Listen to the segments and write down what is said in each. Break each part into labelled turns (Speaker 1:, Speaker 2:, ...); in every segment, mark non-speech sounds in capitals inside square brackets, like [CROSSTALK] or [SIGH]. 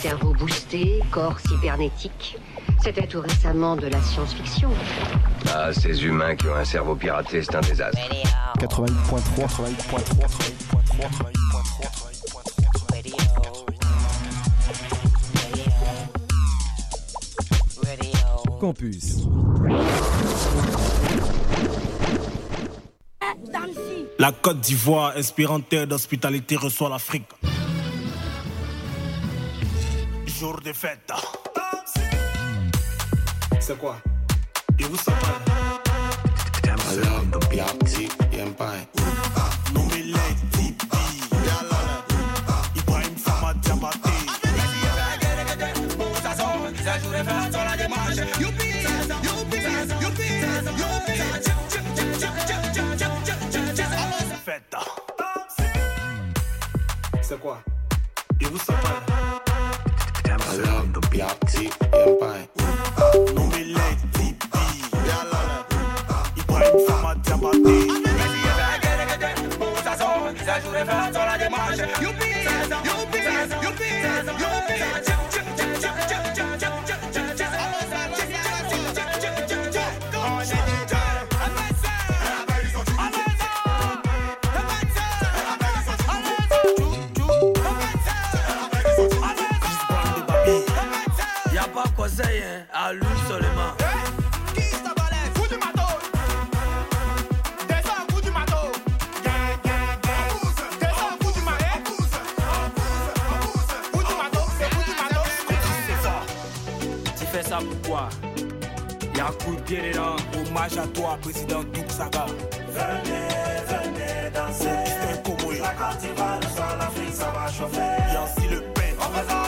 Speaker 1: Cerveau boosté, corps cybernétique. C'était tout récemment de la science-fiction.
Speaker 2: Ah, ces humains qui ont un cerveau piraté, c'est un désastre.
Speaker 3: Campus.
Speaker 4: La Côte d'Ivoire, inspirante terre d'hospitalité, reçoit l'Afrique. jours de fête. C'est quoi Et vous savez C'est quoi piatti e pai. Non mi I point Hommage à toi, président Duxaga. Venez, venez danser. La Côte d'Ivoire, le soir, l'Afrique, ça va chauffer. Yancy Le Pen.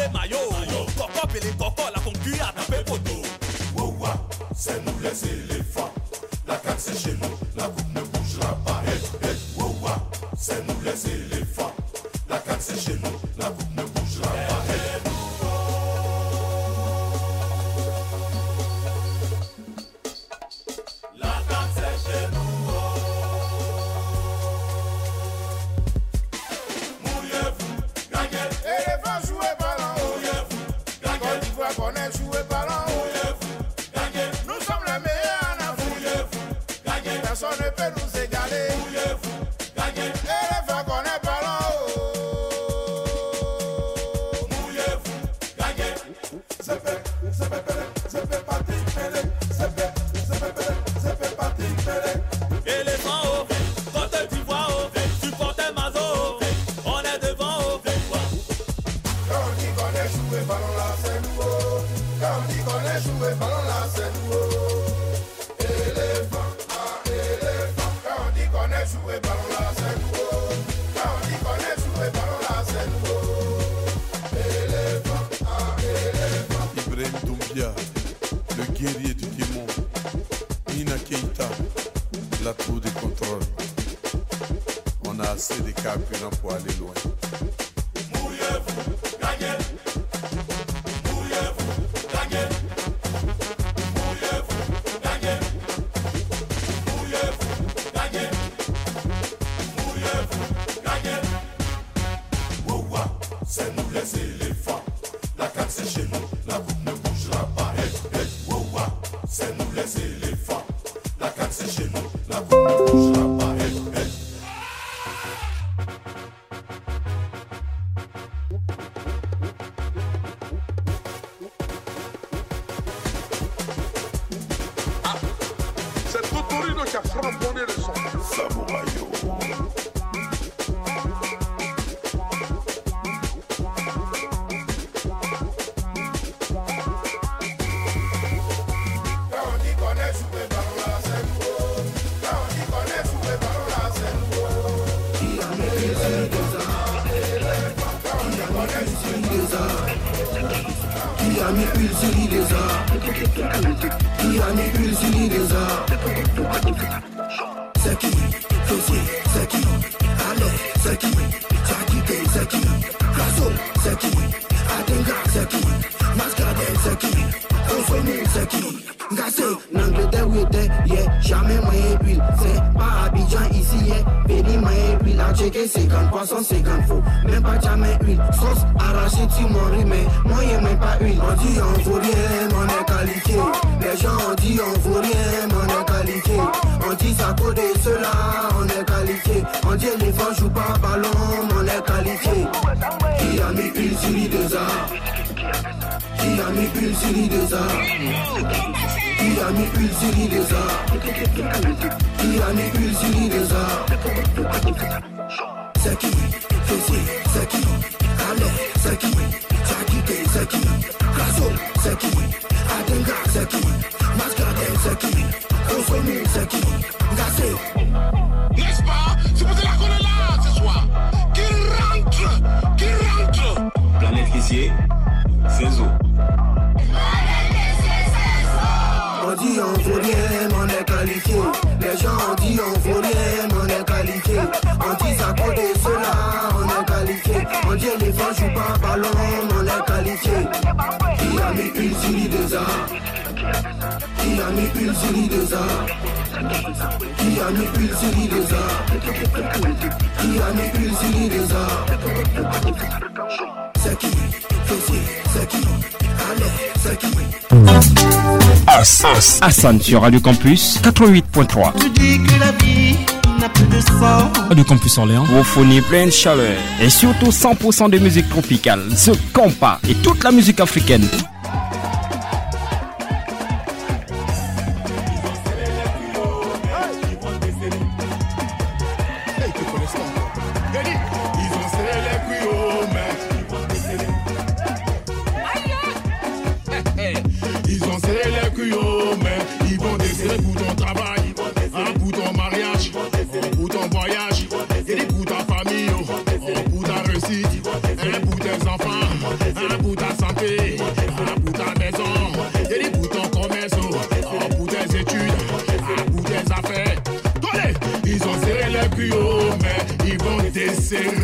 Speaker 4: t'es 50 poissons, 50 faux. Même pas jamais une sauce arrachée, tu m'en ris, mais moi y'a même
Speaker 5: pas une. On dit on vaut rien, on est
Speaker 4: qualifié.
Speaker 6: Les gens ont dit on vaut rien, on est
Speaker 4: qualifié. On dit ça code cela, on est qualifié.
Speaker 5: On dit les vents jouent pas
Speaker 7: ballon, on est qualifié. Qui a mis pile sur les deux arts Qui a mis pile sur les deux arts qui a
Speaker 5: mis une sur les lézards Qui a mis pile sur les lézards Zaki, Fessé, Zaki, Allez, Zaki, Zakite, Zaki, Kaso, Zaki, Adenga, Zaki, Mascade, Zaki, Consommé, Zaki, Gassé. Next ballon, on est qualifié. Qui a mis une sur deux ans qui a mis une série de ça Qui a mis une série de ça Qui a mis une série de ça C'est qui? Fessé, c'est qui? Allez, c'est qui?
Speaker 8: As, sur Radio Campus 88.3.
Speaker 9: Tu dis que la vie n'a plus de.
Speaker 8: Radio Campus Orléans. Vous fournit plein chaleur. Et surtout 100% de musique tropicale. ce compas et toute la musique africaine.
Speaker 10: sing.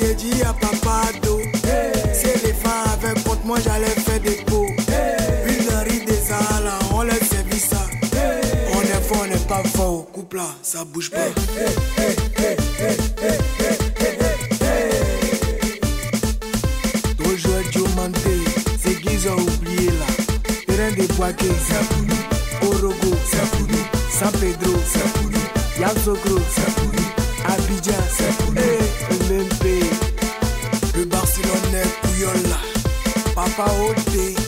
Speaker 10: j'ai dit à papa d'eau. C'est les fins avec contre moi, j'allais faire des pots. Une des alas, on lève servi ça. On est faux, on n'est pas faux, au couple là, ça bouge pas. Toujours tu mentais, c'est qu'ils ont oublié là. Terrain de Boaké, Sapouli, Orogo, Sapouli, San Pedro, Sapouli, Yasokro, Sapouli, Abidjan, Sapouli. Papa Oldie.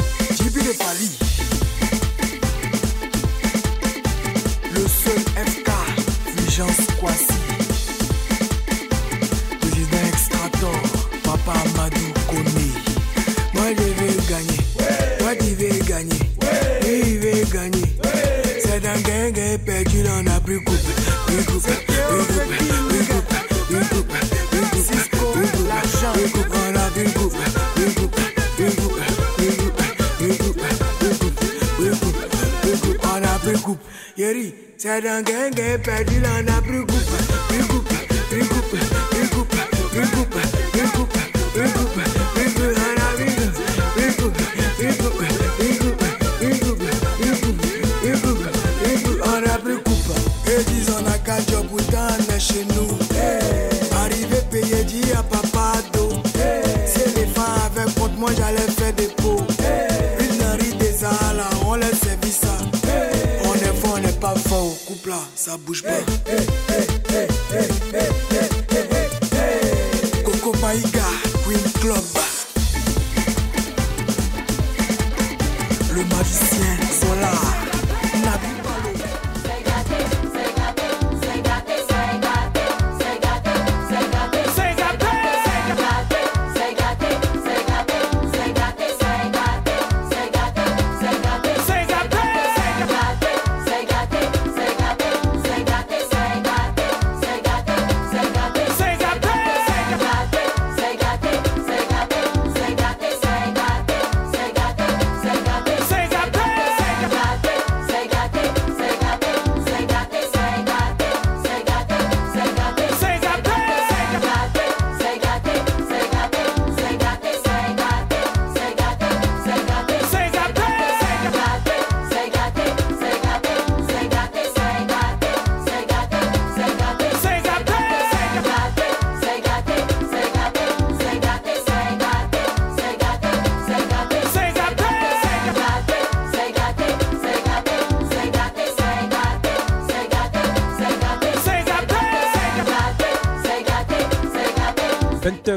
Speaker 10: Dada genge, pedil and a
Speaker 11: brugu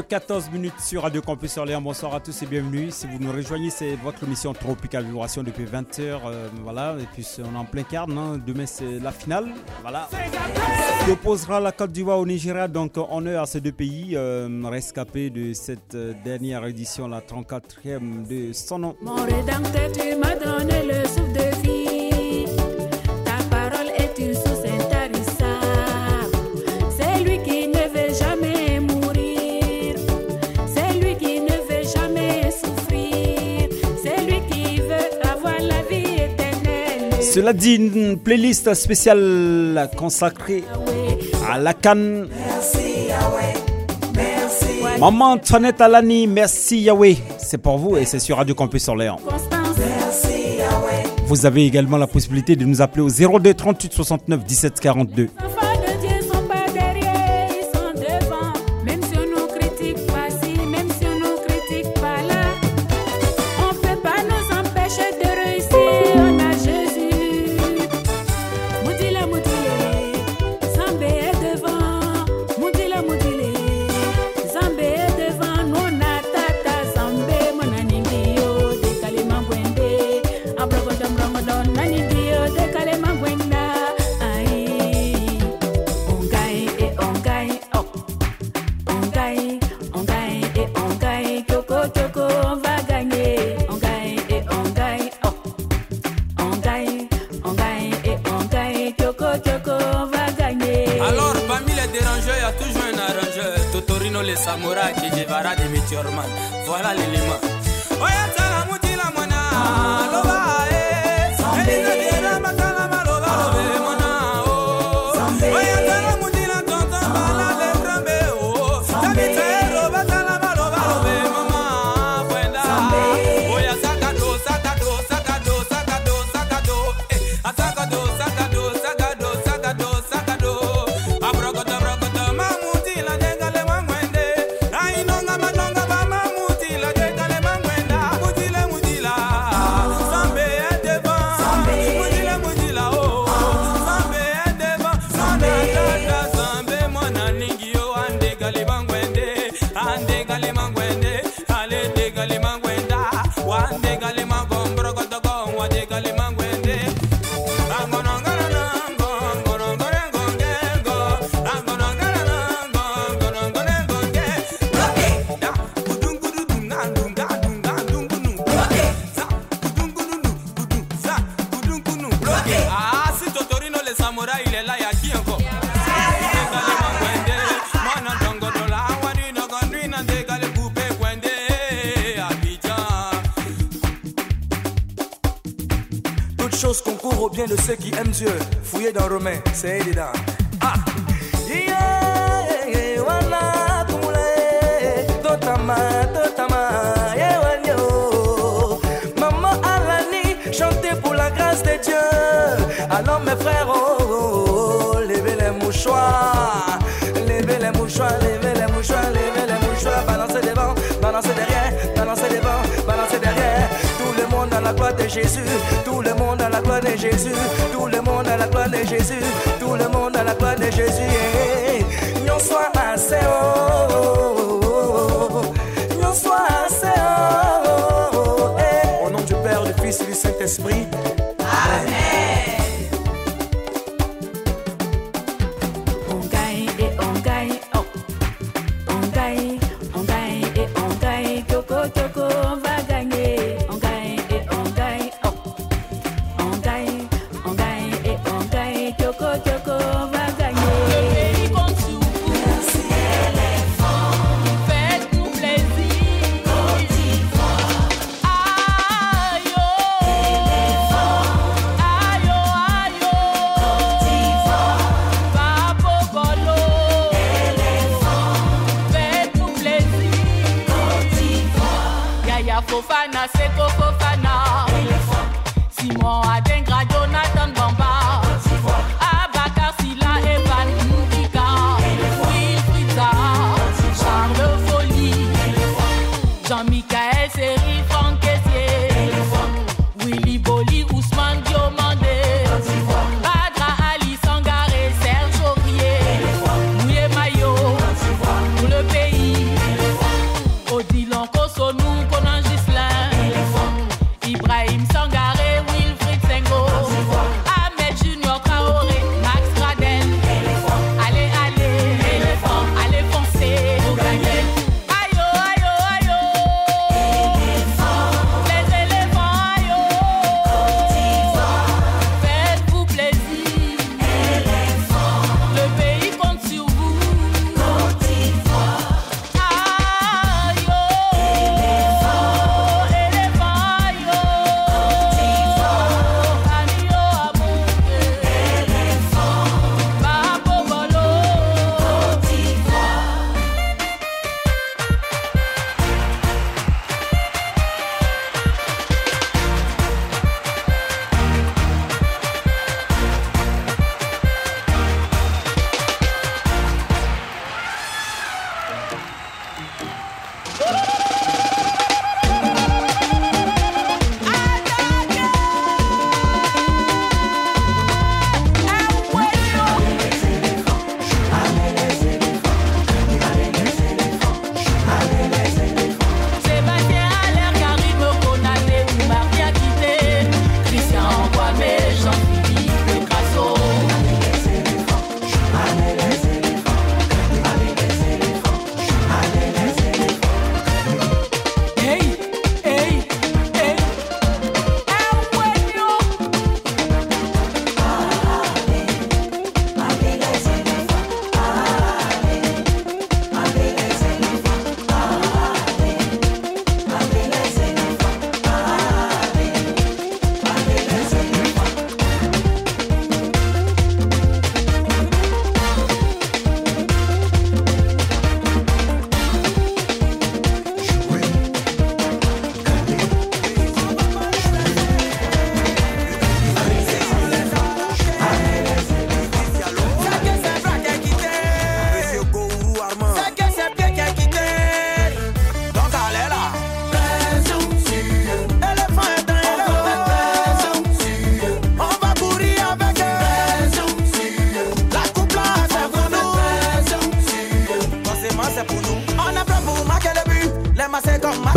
Speaker 11: 14 minutes sur Radio Campus Orléans. Bonsoir à tous et bienvenue. Si vous nous rejoignez, c'est votre émission Tropical Vibration depuis 20h. Euh, voilà, et puis on est en plein quart. Non hein. Demain, c'est la finale. Voilà. Qui opposera la Côte d'Ivoire au Nigeria. Donc, honneur à ces deux pays euh, rescapés de cette euh, dernière édition, la 34e de son nom.
Speaker 12: Mon tu m'as donné le souffle de vie.
Speaker 11: Cela dit, une playlist spéciale consacrée à la canne. Maman Antoinette Alani, merci Yahweh. C'est pour vous et c'est sur Radio Campus Orléans. Vous avez également la possibilité de nous appeler au 02 38 69 17 42.
Speaker 12: Fofana, Seko Fofana.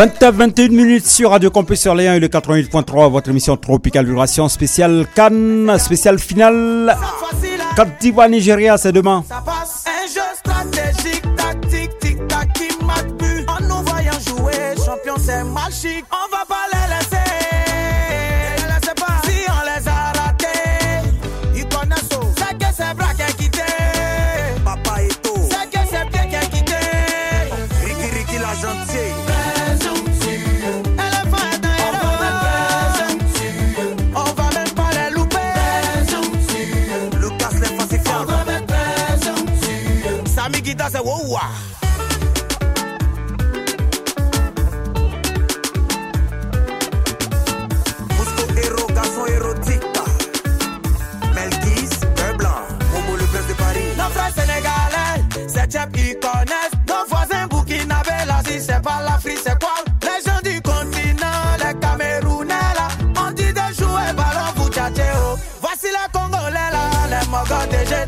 Speaker 13: 20h21 minutes sur Radio Campus Orléans et le 88.3, votre émission Tropical Vibration spéciale Cannes, spéciale finale. Côte d'Ivoire, Nigeria, c'est demain.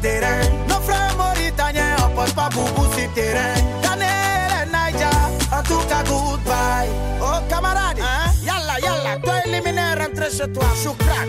Speaker 8: terrein. Nos frères mauritaniens pas beaucoup sur terrain. Daniel et Naija, en tout cas, goodbye. Oh, camarade, hein? yalla, yalla, toi éliminé, rentre chez toi, choukran.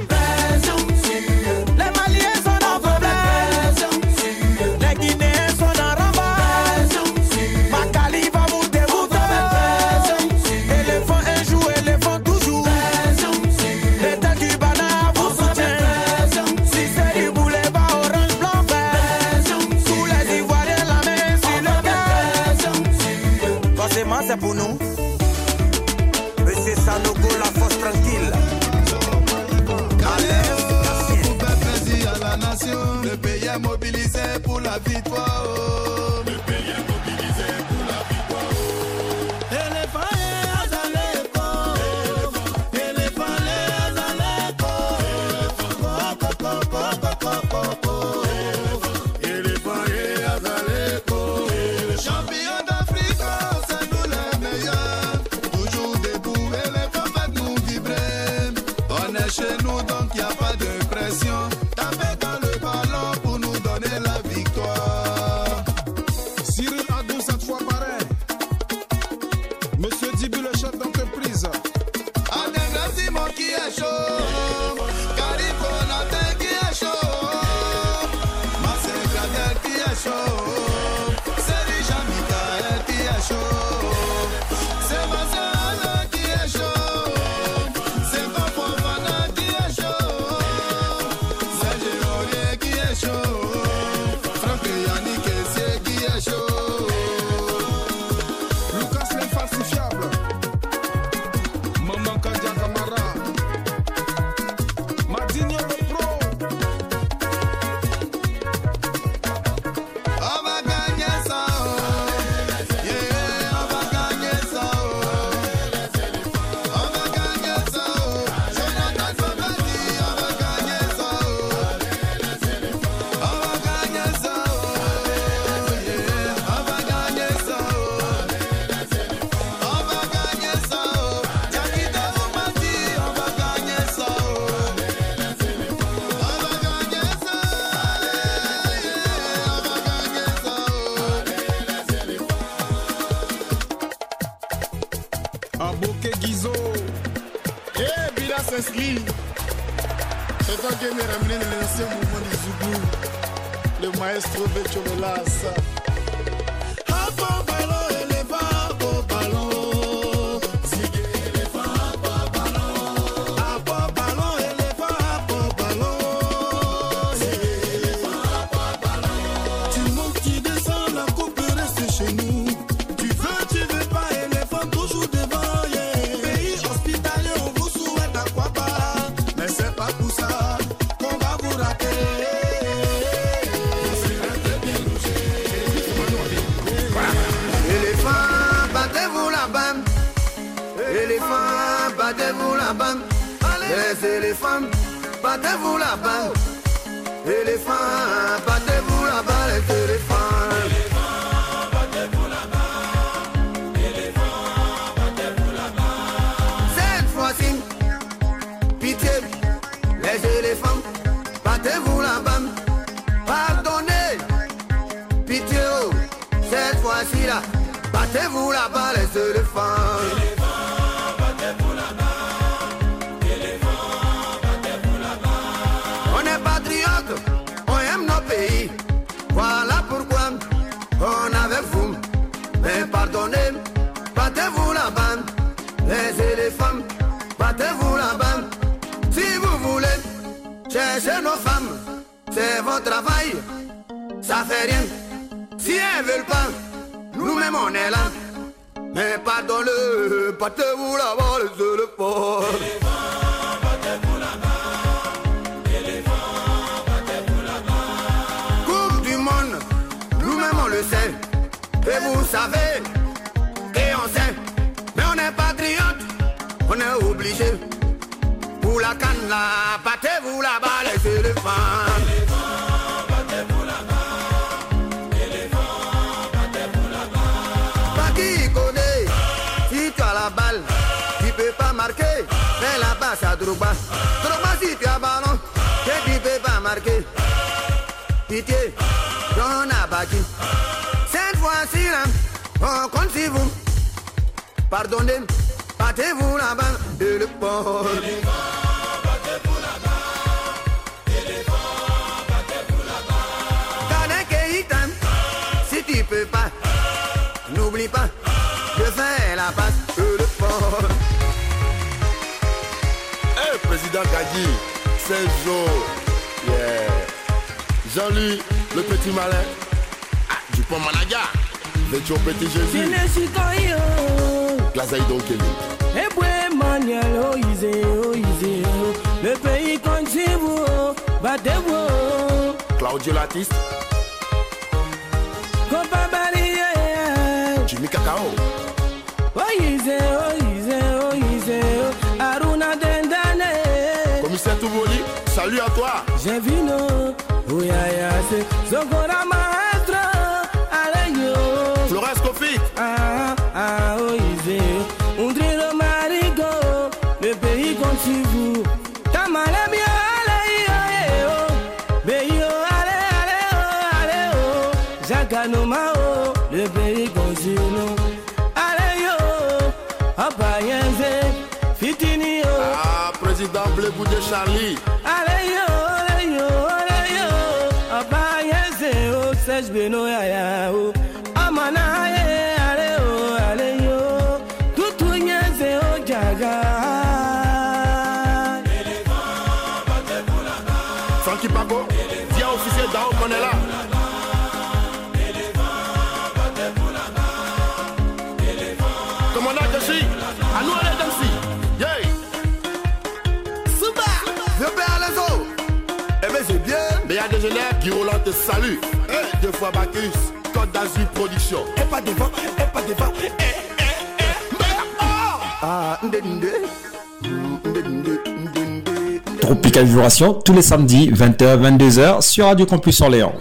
Speaker 14: maestro Vecchio
Speaker 15: Melassa battez-vous la bande. Les éléphants, battez-vous la bande. Éléphants, battez-vous la balle, les éléphants. battez-vous la bam, pardonnez, pitié, oh. cette fois-ci là, battez-vous là-bas, le travail. Ça fait rien. Si elles veulent pas, nous-mêmes on est là. Mais pardonnez, battez-vous là-bas les éléphants. Coupe du monde, nous-mêmes on le sait. Et vous savez, et on sait. Mais on est patriote, on est obligé. Pour la canne là, battez-vous là-bas les éléphants. Drogba. Drogba si tu as ballon, que tu peux pas marquer. Pitié, donne à Baki. Cette fois-ci là, on compte sur vous. Pardonnez, battez-vous là-bas de le port.
Speaker 16: 16 jours. Yeah. Jean-Louis, le petit malin. Ah, du pont Managa. Vêtu au petit Jésus.
Speaker 17: Je
Speaker 16: ne suis
Speaker 17: qu'un héros. Glazaï Donkeli. Et ouais, Manuel, oh, Isé, oh, Isé. Oh. Le pays compte sur vous, oh. battez-vous.
Speaker 16: Oh. Claudio
Speaker 17: l'artiste. Compa
Speaker 16: Jimmy Cacao.
Speaker 17: J'ai vu nos Ouyayase, Zogora Maestro, Aleyo.
Speaker 16: Flores Kofik.
Speaker 17: Ah, ah, oh, Oise, Undrino Marigo, le pays compte sur vous. Tamalemi Aleyo, Beyo Ale, Ale, Aleo, Jaganomao, le pays compte sur nous. Aleyo, Abayenze, Fitini.
Speaker 16: Ah, président Blebou de Charlie. Roland te salue. Eh, deux fois Bacchus. Côte d'Azur Production.
Speaker 15: Et pas devant, et pas devant. Eh, eh, eh. Ah.
Speaker 18: Tropical Vibration tous les samedis 20h 22h sur Radio Campus Orléans.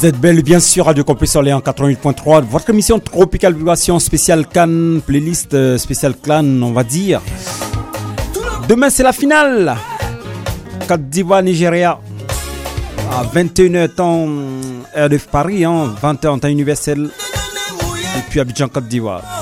Speaker 11: Vous êtes belle, bien sûr, Radio Campus Orléans 88.3. Votre émission Tropical Vibration spéciale Cannes, playlist euh, spéciale Clan, on va dire. Demain, c'est la finale. Côte d'Ivoire, Nigeria. À 21h, temps, heure de Paris, hein, 20h, temps universel. Et puis Abidjan, Côte d'Ivoire.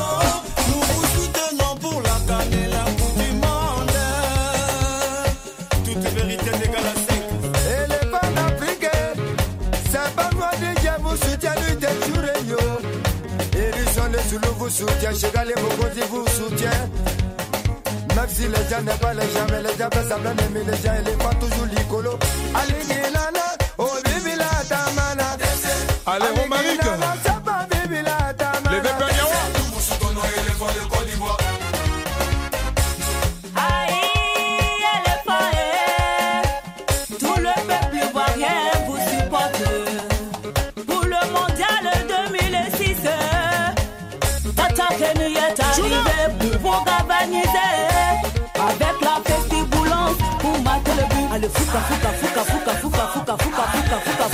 Speaker 17: Irréversible, même les gens, les pas toujours l'icolo. Allez,
Speaker 19: fuka fuka fuka fuka
Speaker 20: fuka fuka fuka fuka
Speaker 11: fuka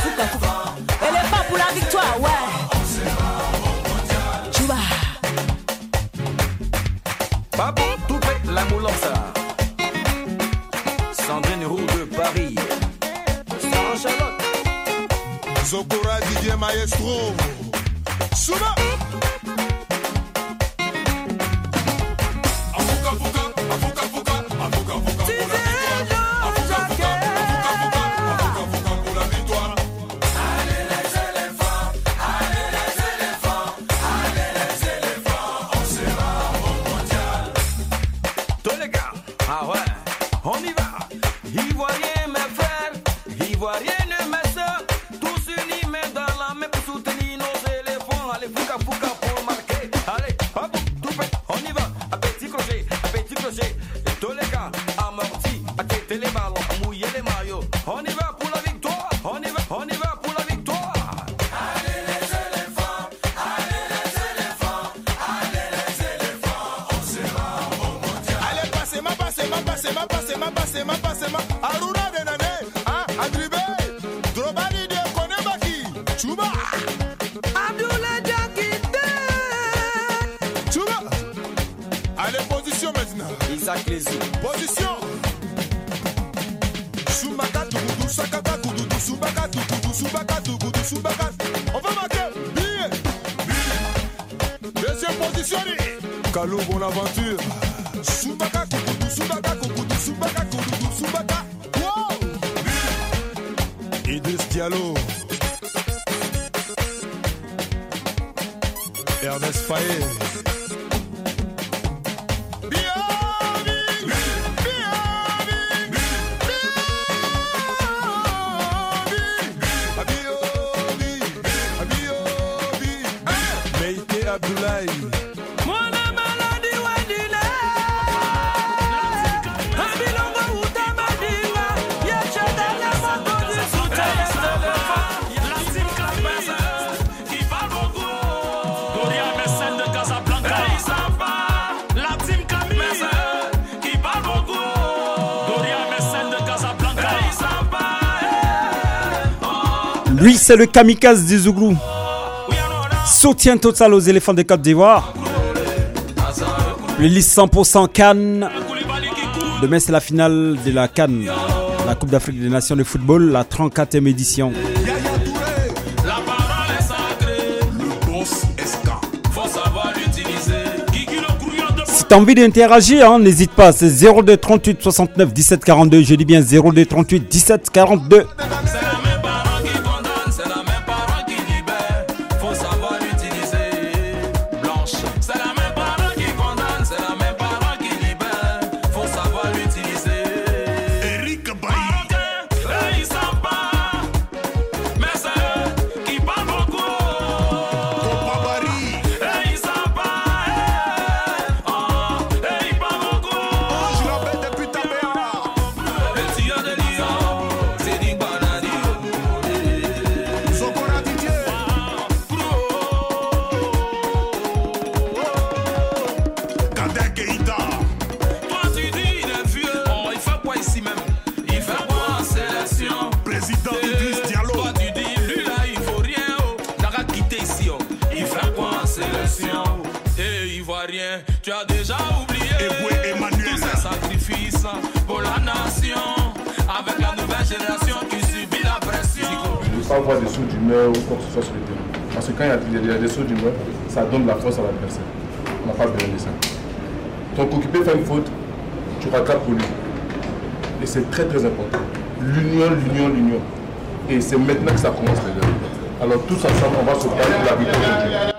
Speaker 11: c'est le kamikaze du Zouglou. Soutien total aux éléphants de Côte d'Ivoire. Le liste 100% Cannes. Demain, c'est la finale de la Cannes, la Coupe d'Afrique des Nations de football, la 34e édition. Si t'as envie d'interagir, hein, n'hésite pas, c'est 02 38 69 17 42. Je dis bien 02 38 17 42.
Speaker 21: Il y a des sauts d'humeur, ça donne la force à l'adversaire. On n'a pas besoin de ça. Ton occupé fait une faute, tu rattrapes pour lui. Et c'est très très important. L'union, l'union, l'union. Et c'est maintenant que ça commence les gars. Alors tous ensemble, on va se battre pour
Speaker 7: la victoire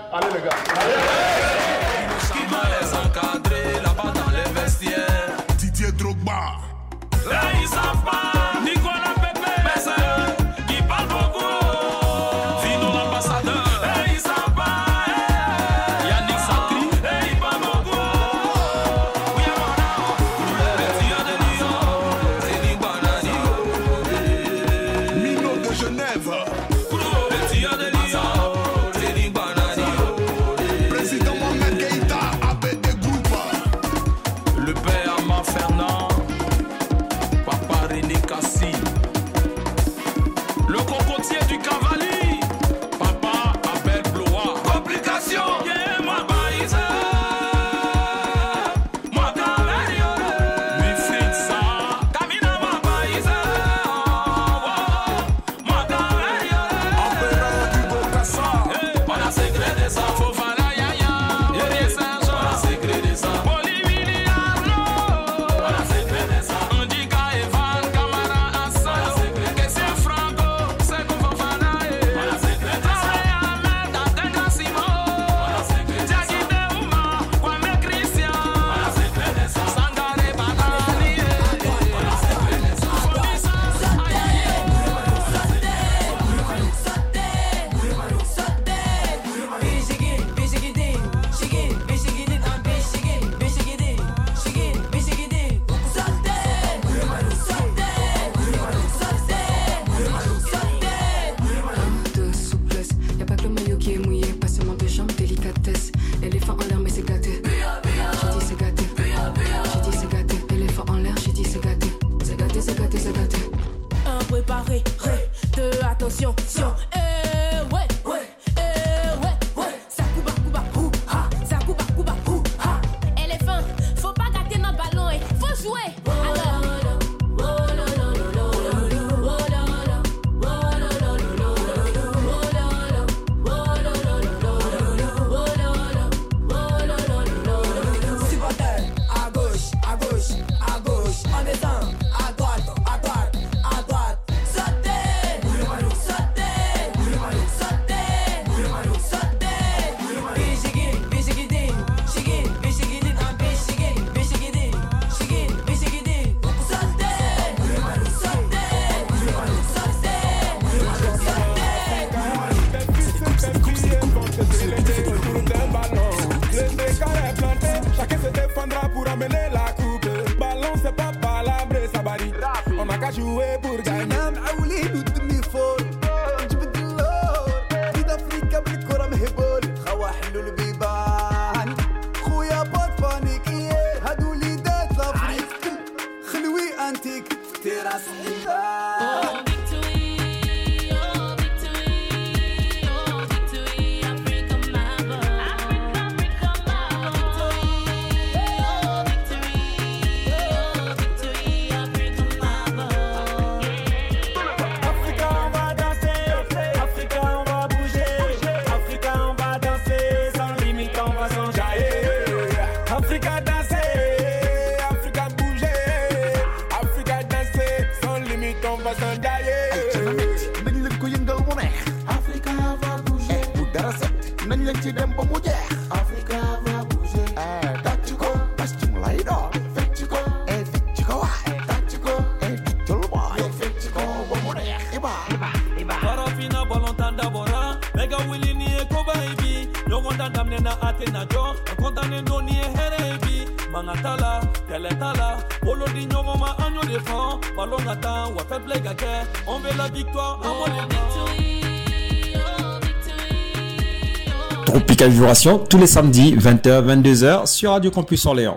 Speaker 20: Tous les samedis 20h 22h sur Radio Campus Orléans.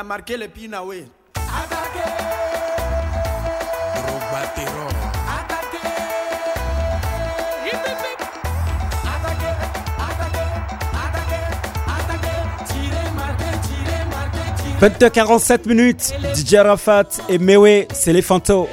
Speaker 17: A marqué le Pinaoué. Attaquez!
Speaker 8: « 20h47 minutes, DJ Rafat et Mewe, c'est les fantômes.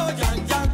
Speaker 8: oh, yeah, yeah.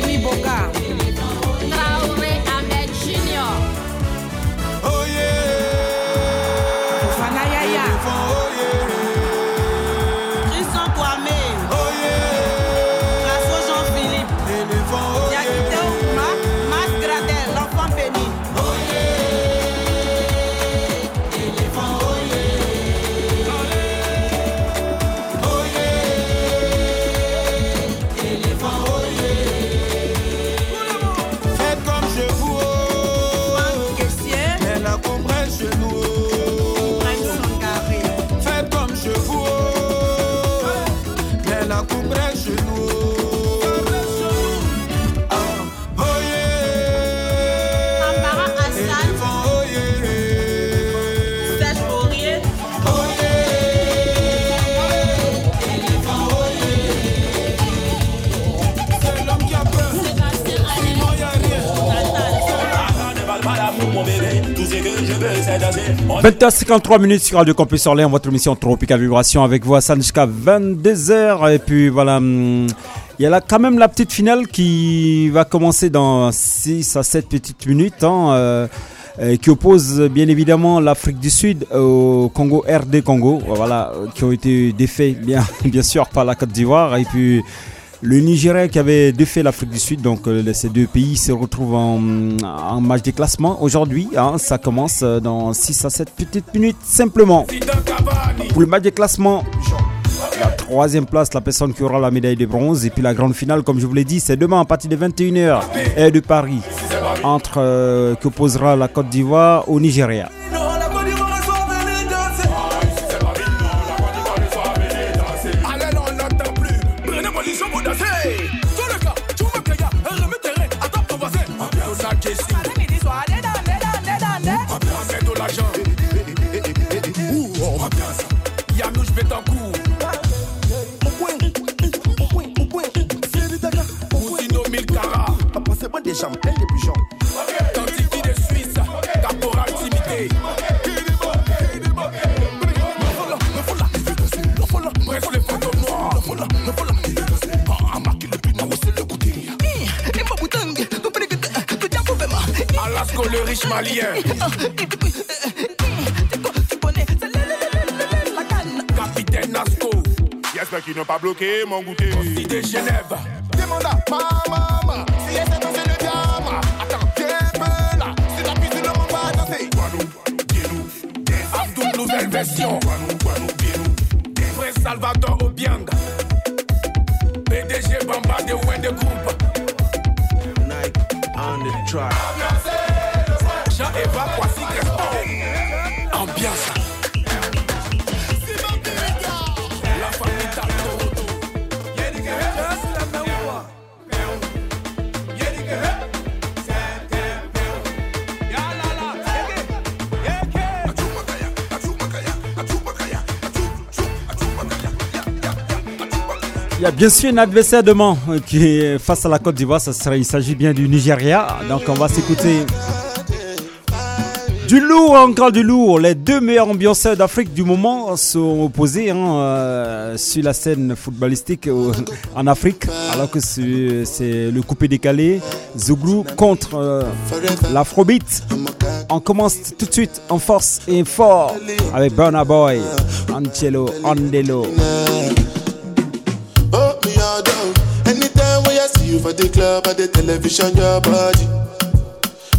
Speaker 8: baby boca.
Speaker 11: 20h53 minutes sur Radio Campus Orléans, votre émission Tropical Vibration avec vous à jusqu'à 22h. Et puis voilà, hum, il y a là quand même la petite finale qui va commencer dans 6 à 7 petites minutes. Hein, euh, qui oppose bien évidemment l'Afrique du Sud au Congo RD Congo, voilà, qui ont été défaits bien, [LAUGHS] bien sûr par la Côte d'Ivoire. Et puis le Nigeria qui avait défait l'Afrique du Sud, donc euh, ces deux pays se retrouvent en, match de classement aujourd'hui. Hein. ça commence euh, dans 6 à 7 petites minutes simplement. Pour le match de classement, la troisième place, la personne qui aura la médaille de bronze. Et puis la grande finale, comme je vous l'ai dit, c'est demain à partir de 21h et de Paris, entre euh, qui opposera la Côte d'Ivoire au Nigeria.
Speaker 22: Malien. Capitaine Nasco.
Speaker 23: J'espère qu'ils n'ont pas bloqué mon goûter.
Speaker 22: de Genève.
Speaker 23: Demande à ma maman si elle s'est dansé le diamant. Attends, un peu là. Si la piste ne m'en va danser.
Speaker 22: Abdou, nouvelle version. Frère Salvador Obiang. PDG Bamba de Ouin de groupe.
Speaker 23: Nike on the track.
Speaker 22: Ambiance.
Speaker 11: Il y a bien sûr un adversaire demain euh, qui est face à la Côte d'Ivoire. Il s'agit bien du Nigeria. Donc on va s'écouter du lourd, encore du lourd. Les deux meilleurs ambianceurs d'Afrique du moment sont opposés hein, euh, sur la scène footballistique euh, en Afrique. Alors que c'est le coupé décalé. Zouglou contre euh, l'Afrobeat. On commence tout de suite en force et fort avec Burna Boy, Angelo Andelo.
Speaker 16: Oh. Anytime.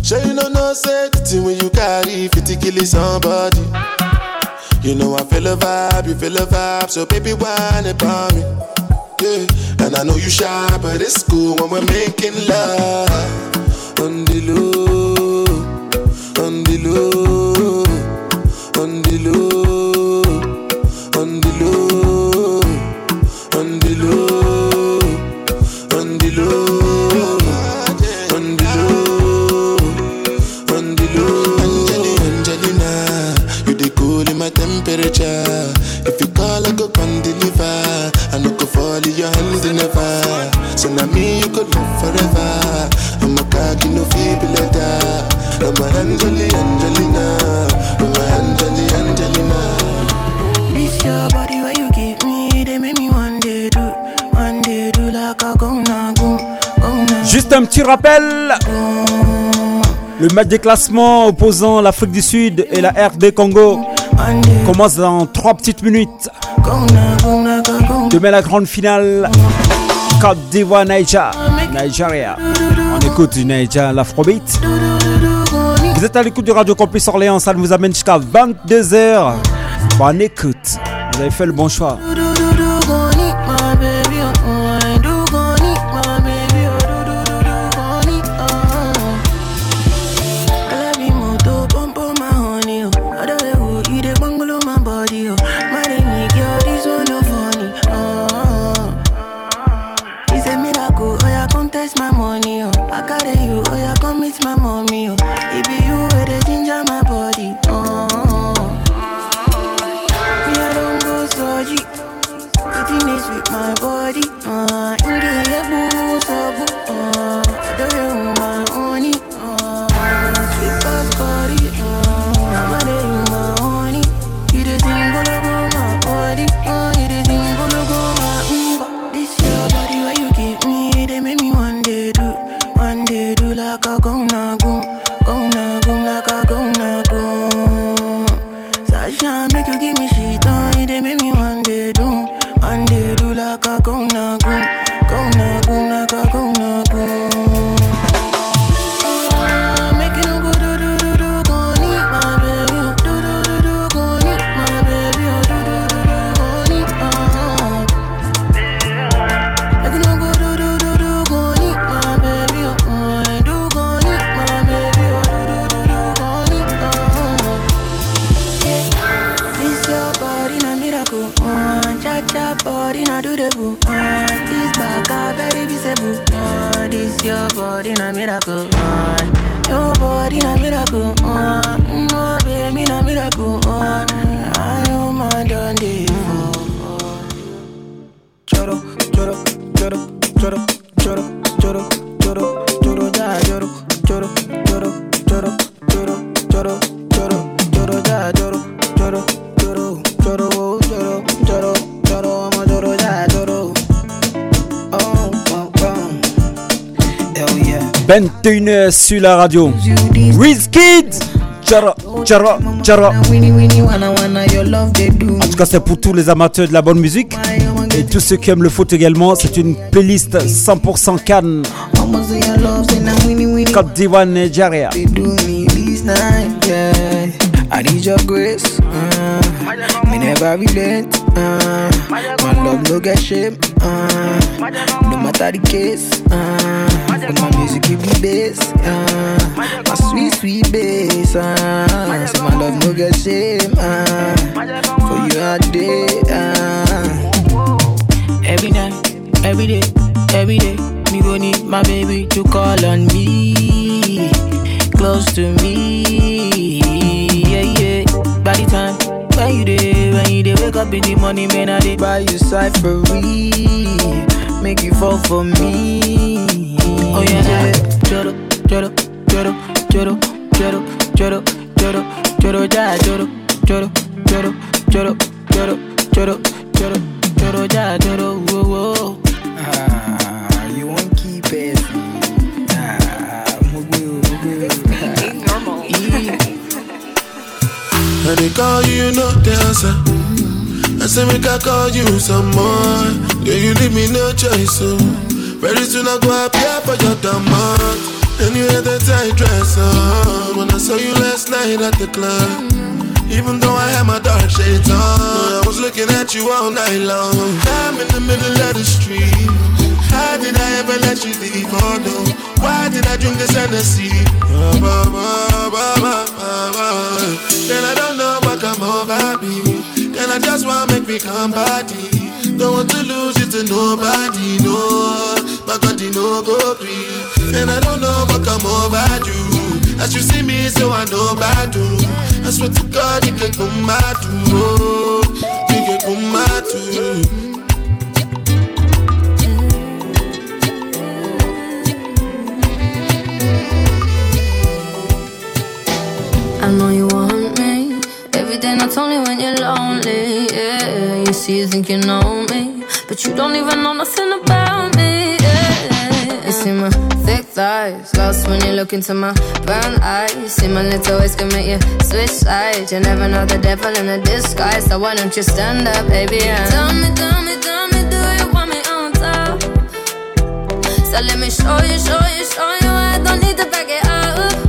Speaker 16: Sure you know no thing when you carry 50 kill somebody. You know I feel a vibe, you feel a vibe, so baby whine about me. Yeah, and I know you shy, but it's cool when we're making love on the low, on the low, I'm a Angelina, Angelina, I'm a Angelina, Angelina.
Speaker 24: This your body where you give me, they make me one day do, one day do like a go na go, go na.
Speaker 11: Juste un petit rappel. Le match des classements opposant l'Afrique du Sud et la RD Congo commence dans 3 petites minutes. Demain la grande finale. Côte d'Ivoire, Niger, Nigeria. On écoute du Niger, l'Afrobeat. Vous êtes à l'écoute du Radio Campus Orléans, ça nous amène jusqu'à 22h. Bonne écoute. Vous avez fait le bon choix. 21h sur la radio. Wizkid
Speaker 24: love, they do.
Speaker 11: En tout cas, c'est pour tous les amateurs de la bonne musique et tous ceux qui aiment le foot également. C'est une playlist 100% Cannes. Côte d'Ivoire, Nigeria.
Speaker 24: I need your grace, uh, me never relent, uh, my love no get shame, uh, no matter the case, uh, my music give me bass, uh, my sweet sweet bass, uh, so my love no get shame, uh, for you all day, uh.
Speaker 25: Every night, every day, every day, me go need my baby to call on me, close to me. By the time when you day, when you day, wake up in the morning, man, I dey
Speaker 24: buy you cyphery, make you fall for me.
Speaker 25: Oh yeah, choro, choro, choro, choro, choro, choro, choro, choro, ja, choro, choro, choro, choro, choro, choro, choro, choro, ja, choro, whoa, whoa.
Speaker 24: Ah, you won't keep it. Ah, mugu, mugu. Normal.
Speaker 16: And they call you, you no dancer. I say make I call you some more. Yeah, you leave me no choice, so very soon I go up here for your demand. And you had that tight dress on when I saw you last night at the club. Even though I had my dark shades on, I was looking at you all night long. I'm in the middle of the street. How did I ever let you leave? Oh no, why did I drink this Hennessy? Ba, ba. Then I don't know what come over me. Then I just wanna make me come body. Don't want to lose it to nobody, no. My body no go free. And I don't know what come over you. As you see me, so I know bad do. I swear to God, you can come too. Oh, you can come mad too.
Speaker 26: I know you want me every day, not only when you're lonely. Yeah, you see, you think you know me, but you don't even know nothing about me. Yeah, you see my thick thighs, lost when you look into my brown eyes. You see my little ways can make you switch sides. You never know the devil in a disguise, so why don't you stand up, baby? And tell me, tell me, tell me, do you want me on top? So let me show you, show you, show you. I don't need to back it up.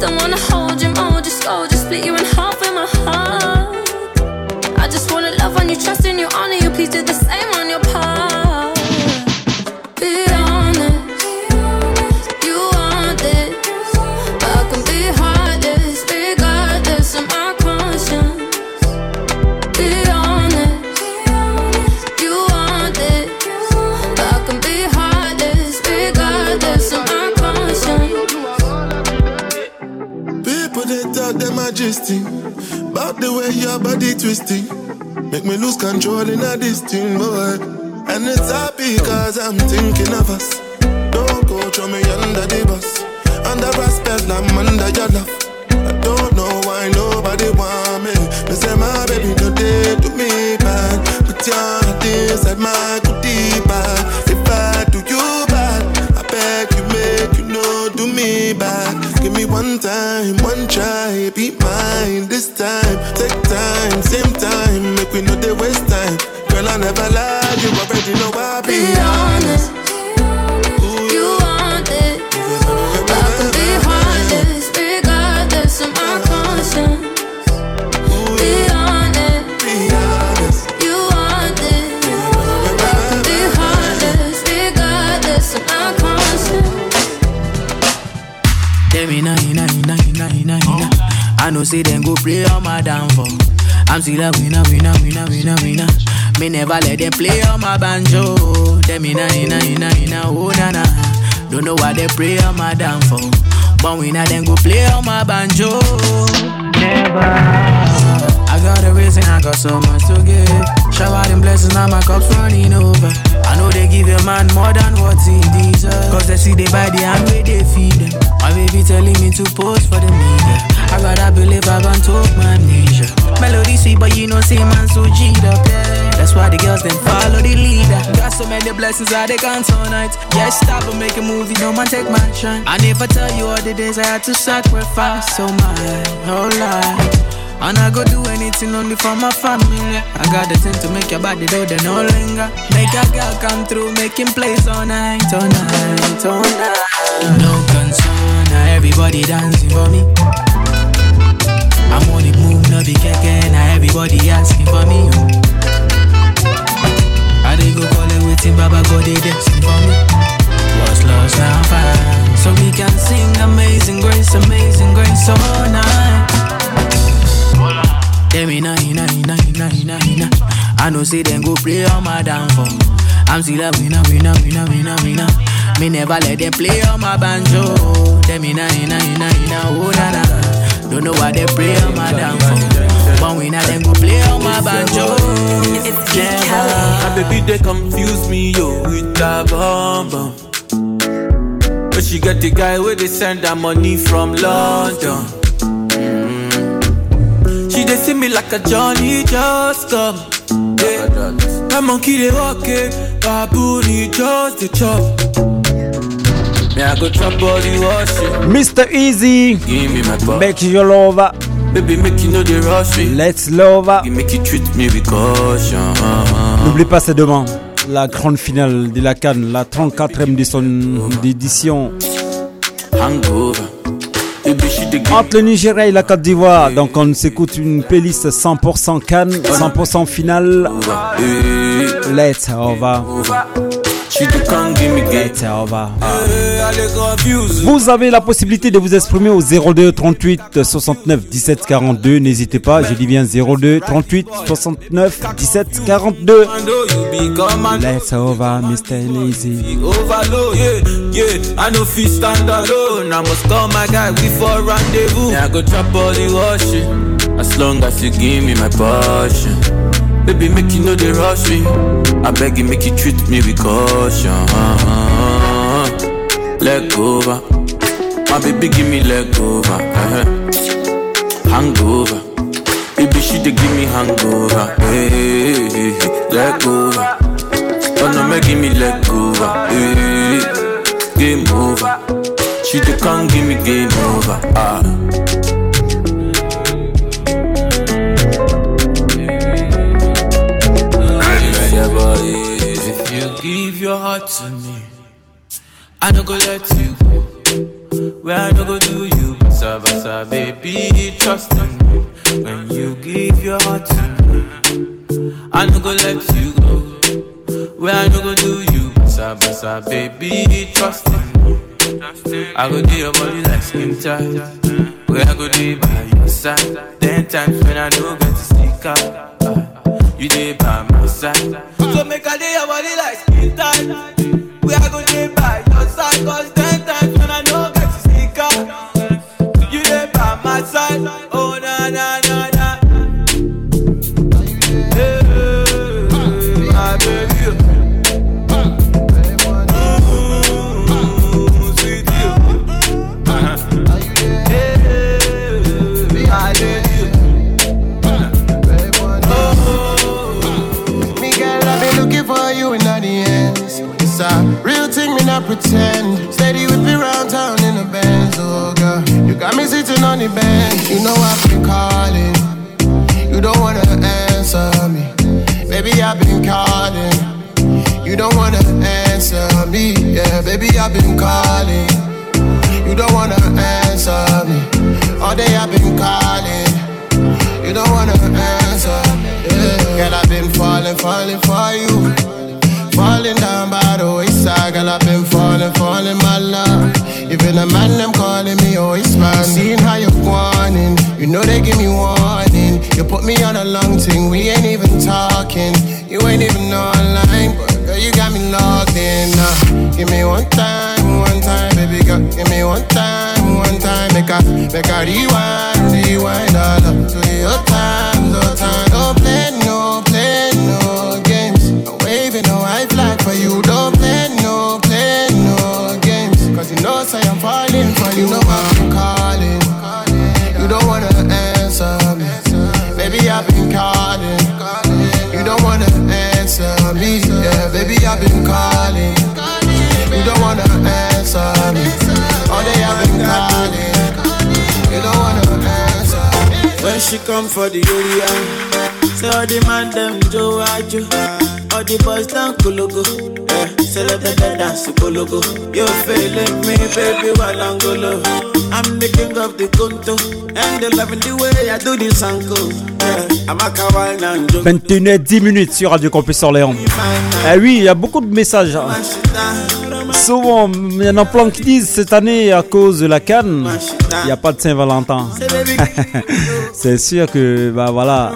Speaker 26: Don't wanna hold you, mold you, scold you, split you in half with my heart. I just wanna love on you, trust in you, honor you. Please do the same on your part. Be
Speaker 16: majesty About the way your body twisting Make me lose control in a thing, boy. And it's happy cause I'm thinking of us. Don't go throw me under the bus. Under respect, I'm under your love. I don't know why nobody want me. They say my baby no day to me bad Put your heart inside my goodie know
Speaker 25: say them go play on my downfall. I'm still a winner, winner, winner, winner, winner. Me never let them play on my banjo. Them inna, inna, inna, inna, oh na na. Don't know why they pray on my downfall. But winner them go play on my banjo. Never. I got a reason, I got so much to give. Shower them blessings, now my cup's running over. I know they give a man more than what he deserves. Cause they see they buy the hand where they feed them. My baby telling me to post for the media. I gotta believe I gon' talk my nature. Melody sweet, but you know, say man so G'd. That's why the girls then follow the leader. Got so many blessings that they can't tonight. Yeah, stop and make a movie, no man take my shine. I never tell you all the days I had to sacrifice so my oh whole life. And I go do anything only for my family. I got the thing to make your body do the no linger. Make a girl come through, making plays all night, oh all night, all night. No concern, everybody dancing for me. I'm on the move, no be keke, now everybody asking for me. Oh. I they go call it waiting, Baba God they dancing for me. What's lost now found, so we can sing Amazing Grace, Amazing Grace all night. Them inna inna inna inna inna inna. I know say them go play on my downfall. I'm still a winner, winner, winner, winner, winner. Me never let them play on my banjo. Them inna inna inna inna oh na na. Don't know why they play on my downfall. But winner them go play on my banjo.
Speaker 27: My baby they confuse me yo with that bomb bomb. But she get the guy where they send her money from London. Mm. She they see me like a Johnny just come. Yeah. My monkey they walk it, baboon he just the chop. Me I go chop all the washing.
Speaker 11: Mr. Easy,
Speaker 27: Give me my butt.
Speaker 11: make your lover.
Speaker 27: Baby make you know the rush me.
Speaker 11: Let's lover.
Speaker 27: You make you treat me with caution.
Speaker 11: N'oublie pas, c'est demain. La grande finale de la Cannes, la 34e de son édition.
Speaker 27: Hangover.
Speaker 11: Entre le Nigeria et la Côte d'Ivoire, donc on s'écoute une playlist 100% Cannes, 100% finale. Let's over.
Speaker 27: Confuse.
Speaker 11: Vous avez la possibilité de vous exprimer au 02 38 69 17 42. N'hésitez pas, je dis bien 02 38 69 17 42.
Speaker 27: I know you become an
Speaker 11: Let's over, Mr. Lazy.
Speaker 27: overload. Yeah, yeah. I know fi stand alone. I must call my guy. We for rendezvous. Yeah, I go chop all the washing. As long as you give me my passion. Baby, make you know they rush me. I beg you, make you treat me with caution. Leg over. My baby, give me leg over. Uh-huh. Hangover. Baby, she dey give me hangover. Hey, hey, hey, hey. leg over. Oh no, make give me leg over. Hey, game over. She dey come give me game over. Ah. Heart to me, I no go let you go. Where I no go do you, basa, baby, trust in me. When you give your heart to me, I no go let you go. Where I no go do you, basa, baby, trust in me. I go do your body like skin tight. Where I go do by your side. Ten times when I no get to stick out. You dey by my side. So make I do your body like skin tight. Where I go do by your side. Cause ten times
Speaker 28: not pretend. Steady with me round town in a Benz, oh girl. You got me sitting on the bench. You know I've been calling. You don't wanna answer me. Baby, I've been calling. You don't wanna answer me. Yeah, baby, I've been calling. You don't wanna answer me. All day I've been calling. You don't wanna answer. Yeah. Girl, I've been falling, falling for you. Falling down by the wayside, girl, I've been falling, falling my love. Even the man them calling me, oh, it's man. Seeing how you're warning, you know they give me warning. You put me on a long thing, we ain't even talking. You ain't even online, but girl, you got me logged in. Uh, give me one time, one time, baby girl. Give me one time, one time. Make a, make a rewind, rewind all up to your time, no time. Don't I've been calling. You don't wanna answer me. All day I've been calling. You don't wanna answer. Me.
Speaker 29: When she come for the area, say all the man them Joe Ajo, all the boys down Kulugu. Eh, say let them dance to Kulugu. You feeling me, baby, while I'm golo. I'm the king of the Kunto, and they loving the way I do this uncle. Yeah, I'm a kawaii now.
Speaker 11: 21h10 minutes sur Radio Campus Orléans. Ah oui, il y a beaucoup de messages. Souvent, il y en a plein qui disent cette année, à cause de la canne, il n'y a pas de Saint-Valentin. [LAUGHS] C'est sûr que, bah voilà,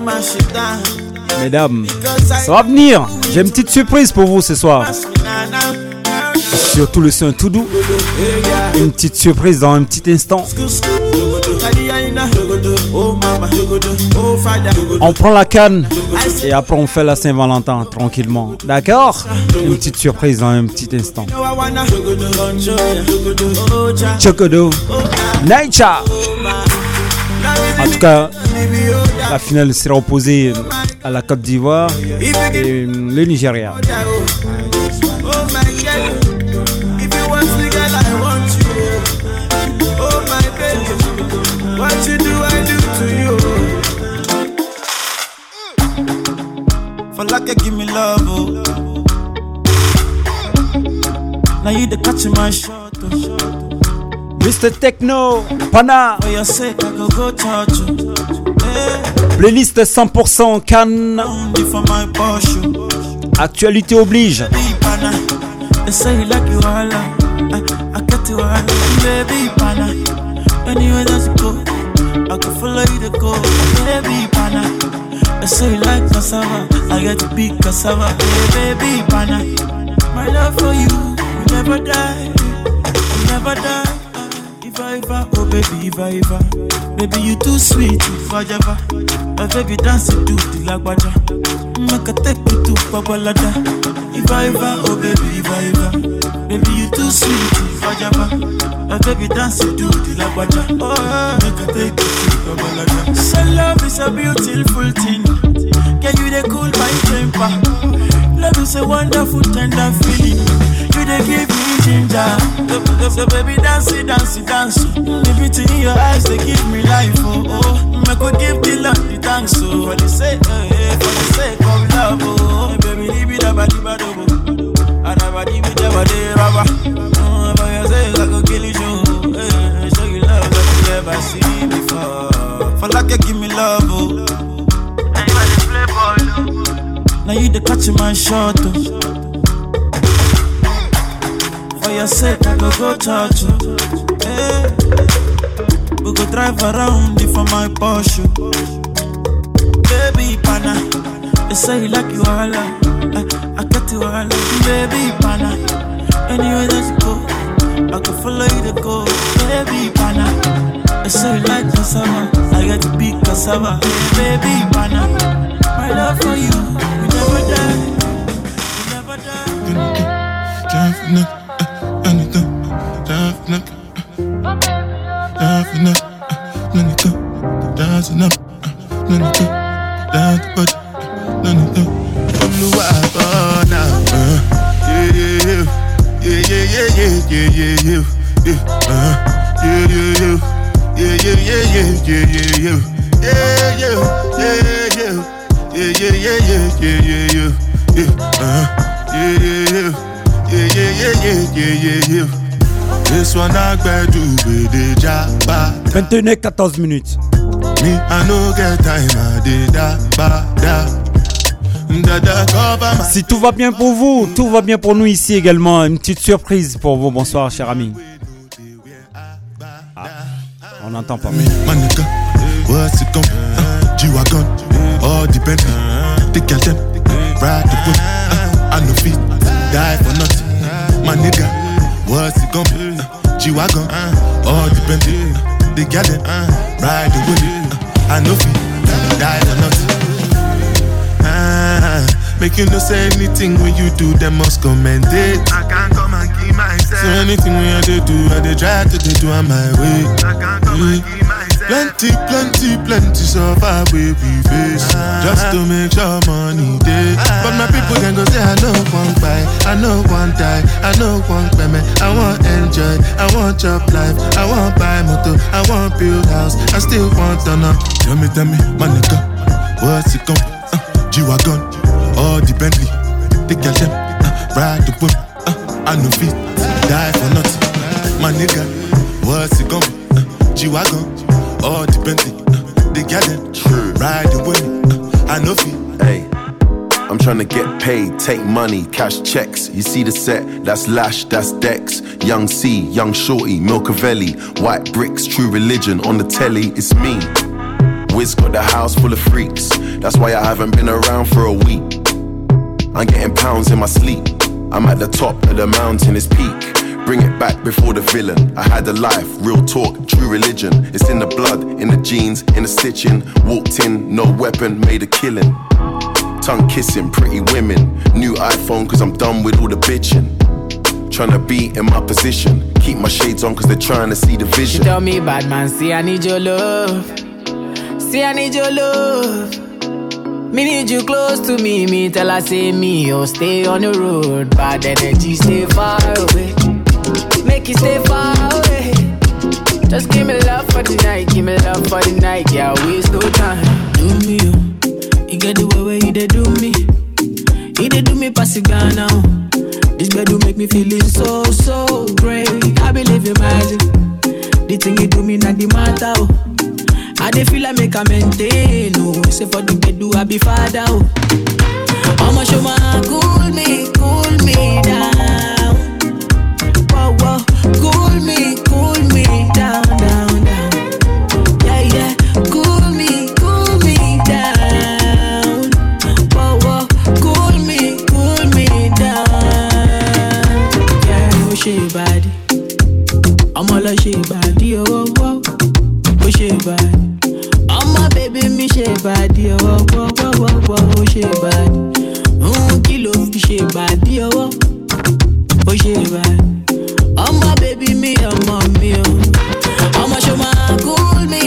Speaker 11: mesdames, ça va venir. J'ai une petite surprise pour vous ce soir. Surtout le son tout doux. Une petite surprise dans un petit instant. On prend la canne et après on fait la Saint-Valentin tranquillement. D'accord? Une petite surprise dans un petit instant. Chocodo. Nature. En tout cas, la finale sera opposée à la Côte d'Ivoire et le Nigeria.
Speaker 29: Now you the catch my shot, oh.
Speaker 11: Mr. Techno, Pana.
Speaker 29: For your sake, I go go touch you. Hey,
Speaker 11: Playlist 100% Cannes. Actualité oblige.
Speaker 29: Baby pana, they say you like you all. I, I got you all, baby pana. Anywhere that you go, I can follow you to go, baby pana. They say you like cassava, I get to be cassava, hey, baby pana. My love for you will never die, will never die. Iva Iva, oh baby Iva Iva, baby you too sweet, Iva Java. My baby dance to the lagwaja. Make a take you to Babalada. Iva Iva, oh baby Iva Iva, baby you too sweet, Iva Java. My baby dance to the lagwaja. Oh, make a take you to Babalada. So love is a beautiful thing. Can you they cool my temper? Love is a wonderful tender feeling. You they give me ginger. So, so, baby dance it, dance it, dance. The beauty in your eyes they give me life. Oh oh, make we give the Lord the thanks. Oh, for the sake, eh, eh, for the sake of love. Oh, baby, leave it up, leave it up. I never leave it up, leave it up. Oh, for your sake, I go kill you. show. You love that you never see before. For like you give me love. Oh. Now you the catch my shot. Oh. Your sake, I go go touch you. Hey. We go drive around it for my Porsche. Baby pana, they say you like you all. I, eh, I get you all. Baby pana, anywhere that you go, I can follow you to go. Baby pana, they say you like cassava, I get to be cassava. Baby pana, my love for you, we never die, we never die.
Speaker 16: Driving up,
Speaker 11: 21 14 minutes. Si tout va bien pour vous, tout va bien pour nous ici également. Une petite surprise pour vous. Bonsoir, cher ami. Ah, on n'entend pas.
Speaker 16: My nigga. It gon' uh, G-Wagon, all depend. The girl them, ride the whip. Uh, I no fit, die for nothing. My nigga, what's it gon' be? Uh, G-Wagon, all depend. The girl them, ride the whip. Uh, I no fit, die for nothing. Ah, make you no say anything when you do, them must commend it. I can't come and keep myself. So anything when I do, I dey try to dey do on my way. I can't come and keep myself. Plenty, plenty, plenty suffer we we face just to make sure money day. But my people can go say I know one buy, I know one die, I know one payment. I want enjoy, I want job life, I want buy motor, I want build house, I still want to know. Tell me, tell me, my nigga, what's it gon' uh, G-Wagon, all the Bentley, the girl them, uh, ride the whip, uh, I no fit, die for nothing. My nigga, what's it be? Uh, G-Wagon, all the Bentley, uh, the them, ride the whip, uh, I no fit.
Speaker 30: Hey, I'm trying to get paid, take money, cash checks. You see the set, that's Lash, that's Dex. Young C, Young Shorty, Milcavelli, White Bricks, True Religion on the telly, it's me. Wiz got the house full of freaks, that's why I haven't been around for a week. I'm getting pounds in my sleep. I'm at the top of the mountain, it's peak. Bring it back before the villain. I had a life, real talk, true religion. It's in the blood, in the jeans, in the stitching. Walked in, no weapon, made a killing. Tongue kissing, pretty women. New iPhone, cause I'm done with all the bitching. Tryna be in my position. Keep my shades on, cause they're trying to see the vision.
Speaker 25: She tell me, bad man, see I need your love. See I need your love. Me need you close to me. Me tell her say me, oh stay on the road. Bad energy, stay far away. Make it stay far away. Just give me love for the night, give me love for the night. Yeah, waste no time. Do me, oh. You get the way where you dey do me. You dey do me pass it now. Oh. This bed do make me feeling so so great. I believe in magic. The thing you do me not the matter. Oh. I dey feel like make a maintain. Oh, say for the bed do I be father. Oh. I'ma show my cool me, cool me down. ọmọ lọ ṣe ìbàdí ọwọ́ wọ́ ó ṣe ìbàdí. Ọmọ bèbí mi ṣe ìbàdí ọwọ́ wọ́ wọ́ wọ́ wọ́ ó ṣe ìbàdí. Òun kí ló fi
Speaker 16: ṣe ìbàdí ọwọ́ ó ṣe ìbàdí. Ọmọ bèbí mi ọmọ mi o. Ọmọ ṣo máa kú mi.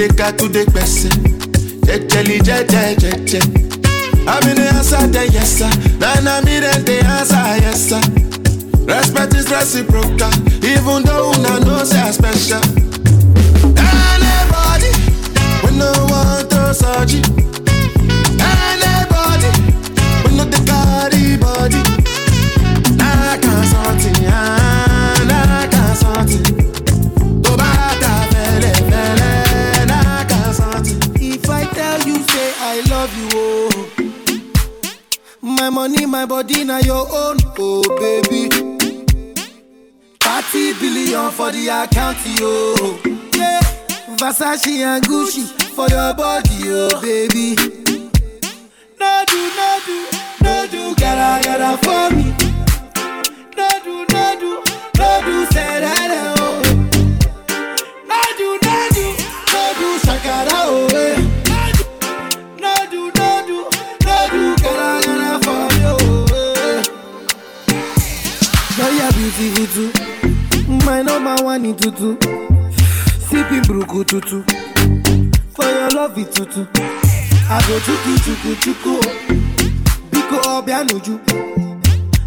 Speaker 16: Adeka to the person. Jejeli jeje jeje. I'm in the answer, then yes sir. Then I'm in the answer, yes sir. Respect is reciprocal, even though una know say I special. Anybody, we no want to surgery. Anybody, we no the carry body. Nah, can't something,
Speaker 24: body, your own, oh baby. 30 billion for the account, yo. Yeah, Versace and Gucci for your body, oh baby. No do, no do, no do, gotta, gotta for me. No do, no do, no do, say that, oh. No do, no do, no do, shakara, oh.
Speaker 28: Wani tutu. Sipping bruku tutu. For your love it tutu. I go chuku chuku chuku. Biko obianuju.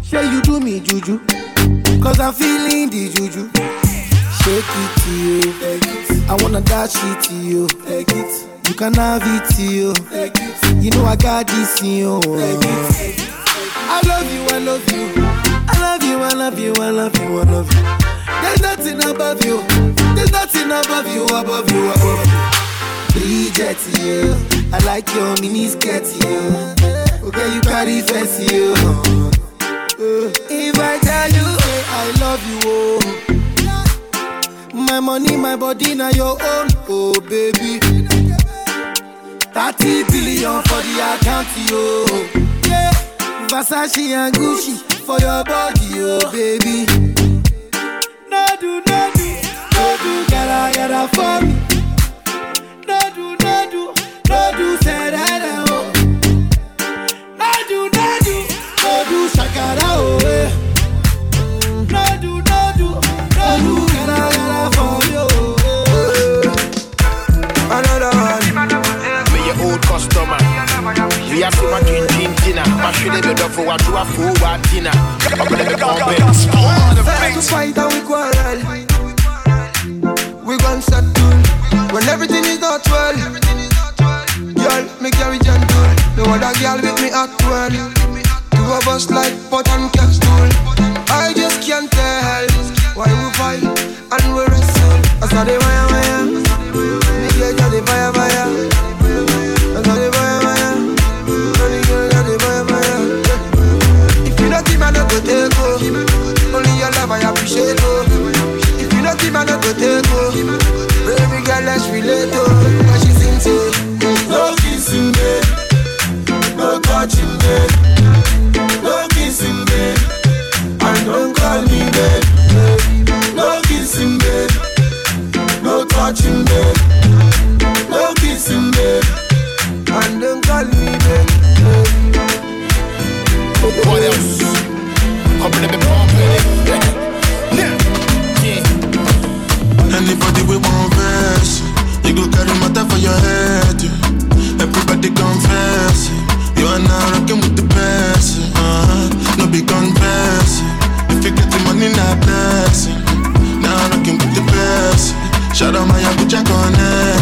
Speaker 28: Say you do me juju. Cause I'm feeling the juju. Shake it to you. I wanna dash it to you. You can have it to you. You know I got this in you. I love you, I love you. Love you, I love you, I love you, I love you. There's nothing above you. There's nothing above you, above you, above you. Bridget, you. I like your mini skirt, you. Okay, you carry fancy, you. If I tell you, hey, I love you, oh. My money, my body, now your own, oh baby. 30 billion for the account, yo. Yeah. Versace and Gucci for your body, oh baby. No do, no do, no do, gotta, gotta for me. No do, no do, no do, say that, oh. No do, no do, no do, shakara, oh, eh. No do, no do, no do, gotta, gotta for you,
Speaker 31: Another one. Me your old customer. We are so much in gin dinner. My should be done for what you are for what dinner. I'm gonna be on
Speaker 28: First to fight and we quarrel. We gon' settle when everything is not well. Girl, me carry gentle. No other girl with me at well. Two of us like pot and castle. I just can't tell why we fight and we wrestle. I saw the
Speaker 5: Babe. And don't call me.
Speaker 31: What else? Come let me pump it.
Speaker 16: Anybody we want verse, you go carry matter for your head. Everybody confess, you are now rocking with the best. Uh-huh. No big confess, if you get the money, not blessing.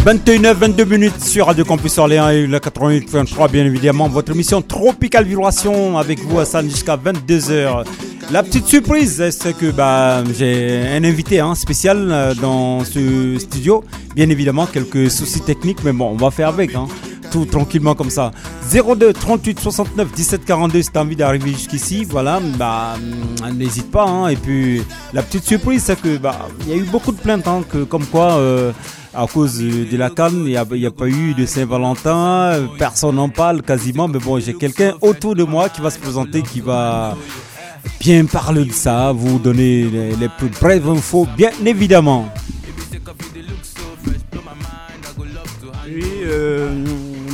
Speaker 11: 21h, 22 minutes sur Radio Campus Orléans et la 88.3 bien évidemment. Votre émission Tropical Vibration avec vous Hassan jusqu'à 22h. La petite surprise, c'est que bah, j'ai un invité hein, spécial euh, dans ce studio? Bien évidemment, quelques soucis techniques, mais bon, on va faire avec. Hein, tout tranquillement comme ça. 02 38 69 17 42 si t'as envie d'arriver jusqu'ici, voilà, bah hum, n'hésite pas. hein. Et puis la petite surprise, c'est que bah il y a eu beaucoup de plaintes, hein, que comme quoi euh, à cause de la canne, il n'y a, pas eu de Saint-Valentin, personne n'en parle quasiment, mais bon, j'ai quelqu'un autour de moi qui va se présenter, qui va bien parler de ça, vous donner les, les plus brèves infos, bien évidemment.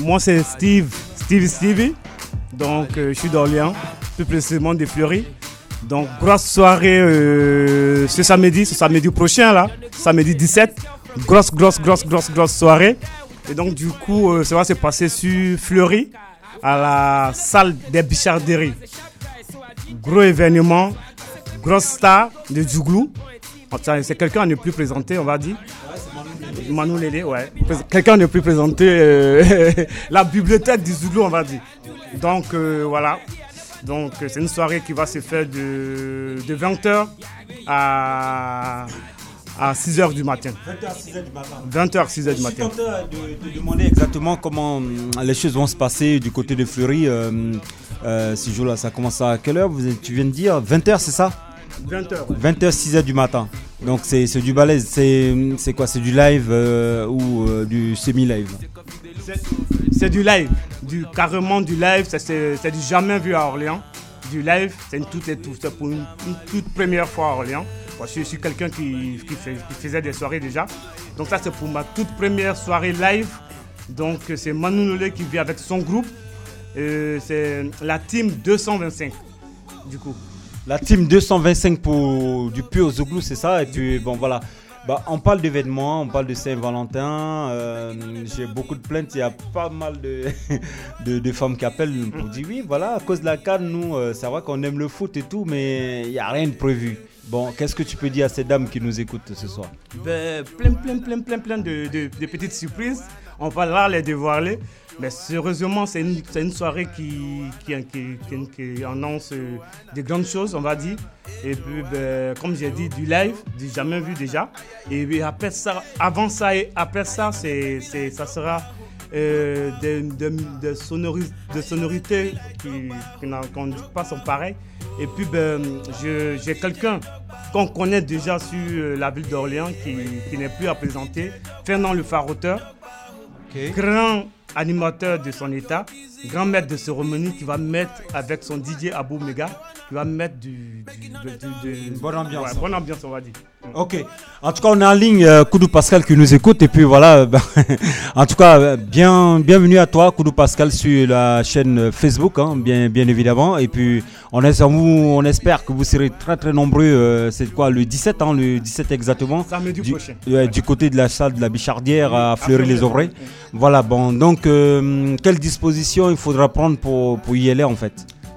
Speaker 32: Moi c'est Steve, Steve Stevie. Donc euh, je suis d'Orléans, plus précisément des Fleury. Donc grosse soirée euh, ce samedi, ce samedi prochain là, samedi 17. Grosse, grosse, grosse, grosse, grosse soirée. Et donc du coup, euh, ça va se passer sur Fleury, à la salle des Bicharderies. Gros événement, grosse star de Djouglou. C'est quelqu'un à ne plus présenter, on va dire. Manu Lélé, ouais. Quelqu'un ne plus présenter euh, [LAUGHS] la bibliothèque du Zouglou, on va dire. Donc euh, voilà. Donc euh, c'est une soirée qui va se faire de, de 20h à, à 6h du matin. 20h, 6h du matin.
Speaker 11: de, de demander exactement comment les choses vont se passer du côté de Fleury. Euh, ce jour-là, ça commence à quelle heure? Vous, Tu viens de dire 20h, c'est ça?
Speaker 32: 20h.
Speaker 11: 20h, 6h du matin. Donc c'est du balèze. C'est quoi? C'est du live euh, ou euh, du semi-live?
Speaker 32: C'est- du live, du, carrément du live, c'est du jamais vu à Orléans. Du live, c'est une toute et tout, c'est pour une, une toute première fois à Orléans. Je, je suis quelqu'un qui, qui fait- qui faisait des soirées déjà. Donc ça c'est pour ma toute première soirée live. Donc c'est Manu Nolé qui vient avec son groupe. Euh, c'est la team 225 du coup.
Speaker 11: La team 225 pour du pur Zouglou, c'est ça. Et puis bon voilà. Bah, on parle d'événements, on parle de Saint-Valentin. euh, J'ai beaucoup de plaintes. Il y a pas mal de, [LAUGHS] de, femmes qui appellent pour dire oui, voilà, à cause de la canne, nous, euh, c'est vrai qu'on aime le foot et tout, mais il n'y a rien de prévu. Bon, qu'est-ce que tu peux dire à ces dames qui nous écoutent ce soir?
Speaker 32: Ben, plein, plein, plein, plein, plein de- de petites surprises. On va là les dévoiler. Mais sérieusement, c'est une, soirée qui, annonce euh, de grandes choses, on va dire. Et puis, ben, comme j'ai dit, du live, du jamais vu déjà. Et puis après ça, avant ça et après ça, c'est, ça sera euh, des, des- des sonori- des sonorités qui, qu'on ne pas sont pareilles. Et puis, ben, j'ai quelqu'un qu'on connaît déjà sur euh, la ville d'Orléans qui, qui n'est plus à présenter, Fernand le Faroteur, okay. Animateur de son état, grand maître de cérémonie qui va mettre avec son DJ Abou Mega, qui va mettre du, du-
Speaker 11: bonne ambiance.
Speaker 32: Ouais, bonne ambiance, on va dire.
Speaker 11: Ok. En tout cas, on est en ligne, euh, Koudou Pascal qui nous écoute. Et puis voilà, euh, ben, [LAUGHS] en tout cas, euh, bien, bienvenue à toi, Koudou Pascal, sur la chaîne euh, Facebook, hein, bien, bien évidemment. Et puis, on, espère que vous serez très très nombreux. euh, c'est quoi, le 17, hein, le 17 exactement
Speaker 32: Samedi
Speaker 11: du,
Speaker 32: prochain.
Speaker 11: ouais, du côté de la salle de la Bichardière à Fleury-les-Aubrais. Voilà, bon, donc, euh, quelle disposition il faudra prendre pour, pour y aller en fait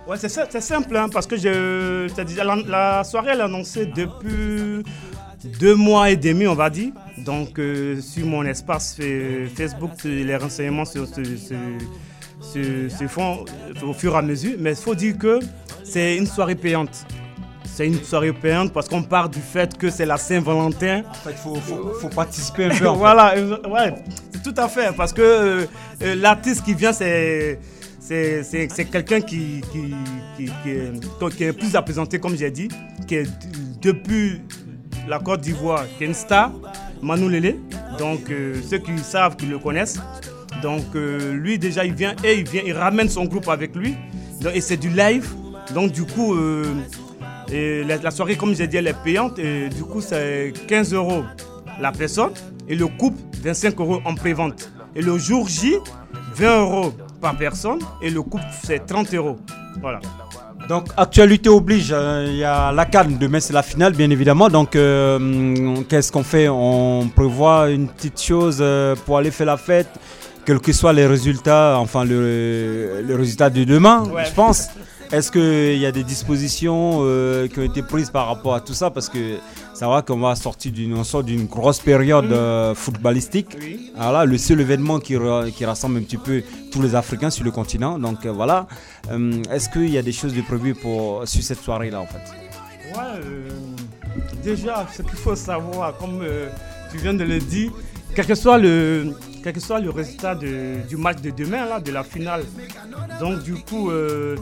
Speaker 32: Ouais, c'est simple, hein, parce que je, la, la soirée elle est annoncée depuis deux mois et demi, on va dire. Donc, euh, sur mon espace Facebook, les renseignements se, se- se- se- font au fur et à mesure. Mais il faut dire que c'est une soirée payante. C'est une soirée payante parce qu'on part du fait que c'est la Saint-Valentin.
Speaker 11: En fait, il faut, faut- faut participer un peu. en [LAUGHS] fait.
Speaker 32: voilà, ouais, c'est tout à fait. Parce que euh, euh, l'artiste qui vient, c'est. C'est c'est- c'est quelqu'un qui, qui, qui- qui est, qui est plus à présenter, comme j'ai dit, qui est depuis la Côte d'Ivoire, qui est une star, Manu Lele. Donc, euh, ceux qui savent, qui le connaissent. Donc, euh, lui, déjà, il vient et il vient, il ramène son groupe avec lui. Donc, et c'est du live. Donc, du coup, euh, et la, la soirée, comme j'ai dit, elle est payante. Et du coup, c'est 15 euros la personne. Et le couple, 25 euros en pré-vente. Et le jour J, 20 euros par personne. Et le couple, c'est 30 euros. Voilà.
Speaker 11: Donc, actualité oblige, euh, il y a la canne, demain c'est la finale bien évidemment. Donc, euh, qu'est-ce qu'on fait? On prévoit une petite chose euh, pour aller faire la fête, quels que soient les résultats, enfin le, le résultat de demain,
Speaker 32: Ouais.
Speaker 11: je pense. [LAUGHS] Est-ce qu'il y a des dispositions euh, qui ont été prises par rapport à tout ça? Parce que ça va qu'on va sortir d'une on sort d'une grosse période euh, footballistique. Voilà, le seul événement qui, ra- qui rassemble un petit peu tous les Africains sur le continent. Donc euh, voilà. Est-ce qu'il y a des choses de prévues pour, sur cette soirée-là en fait?
Speaker 32: Ouais, déjà, ce qu'il faut savoir, comme tu viens de le dire, quel que soit le, quel que soit le résultat du match de demain, là, de la finale, donc du coup, euh,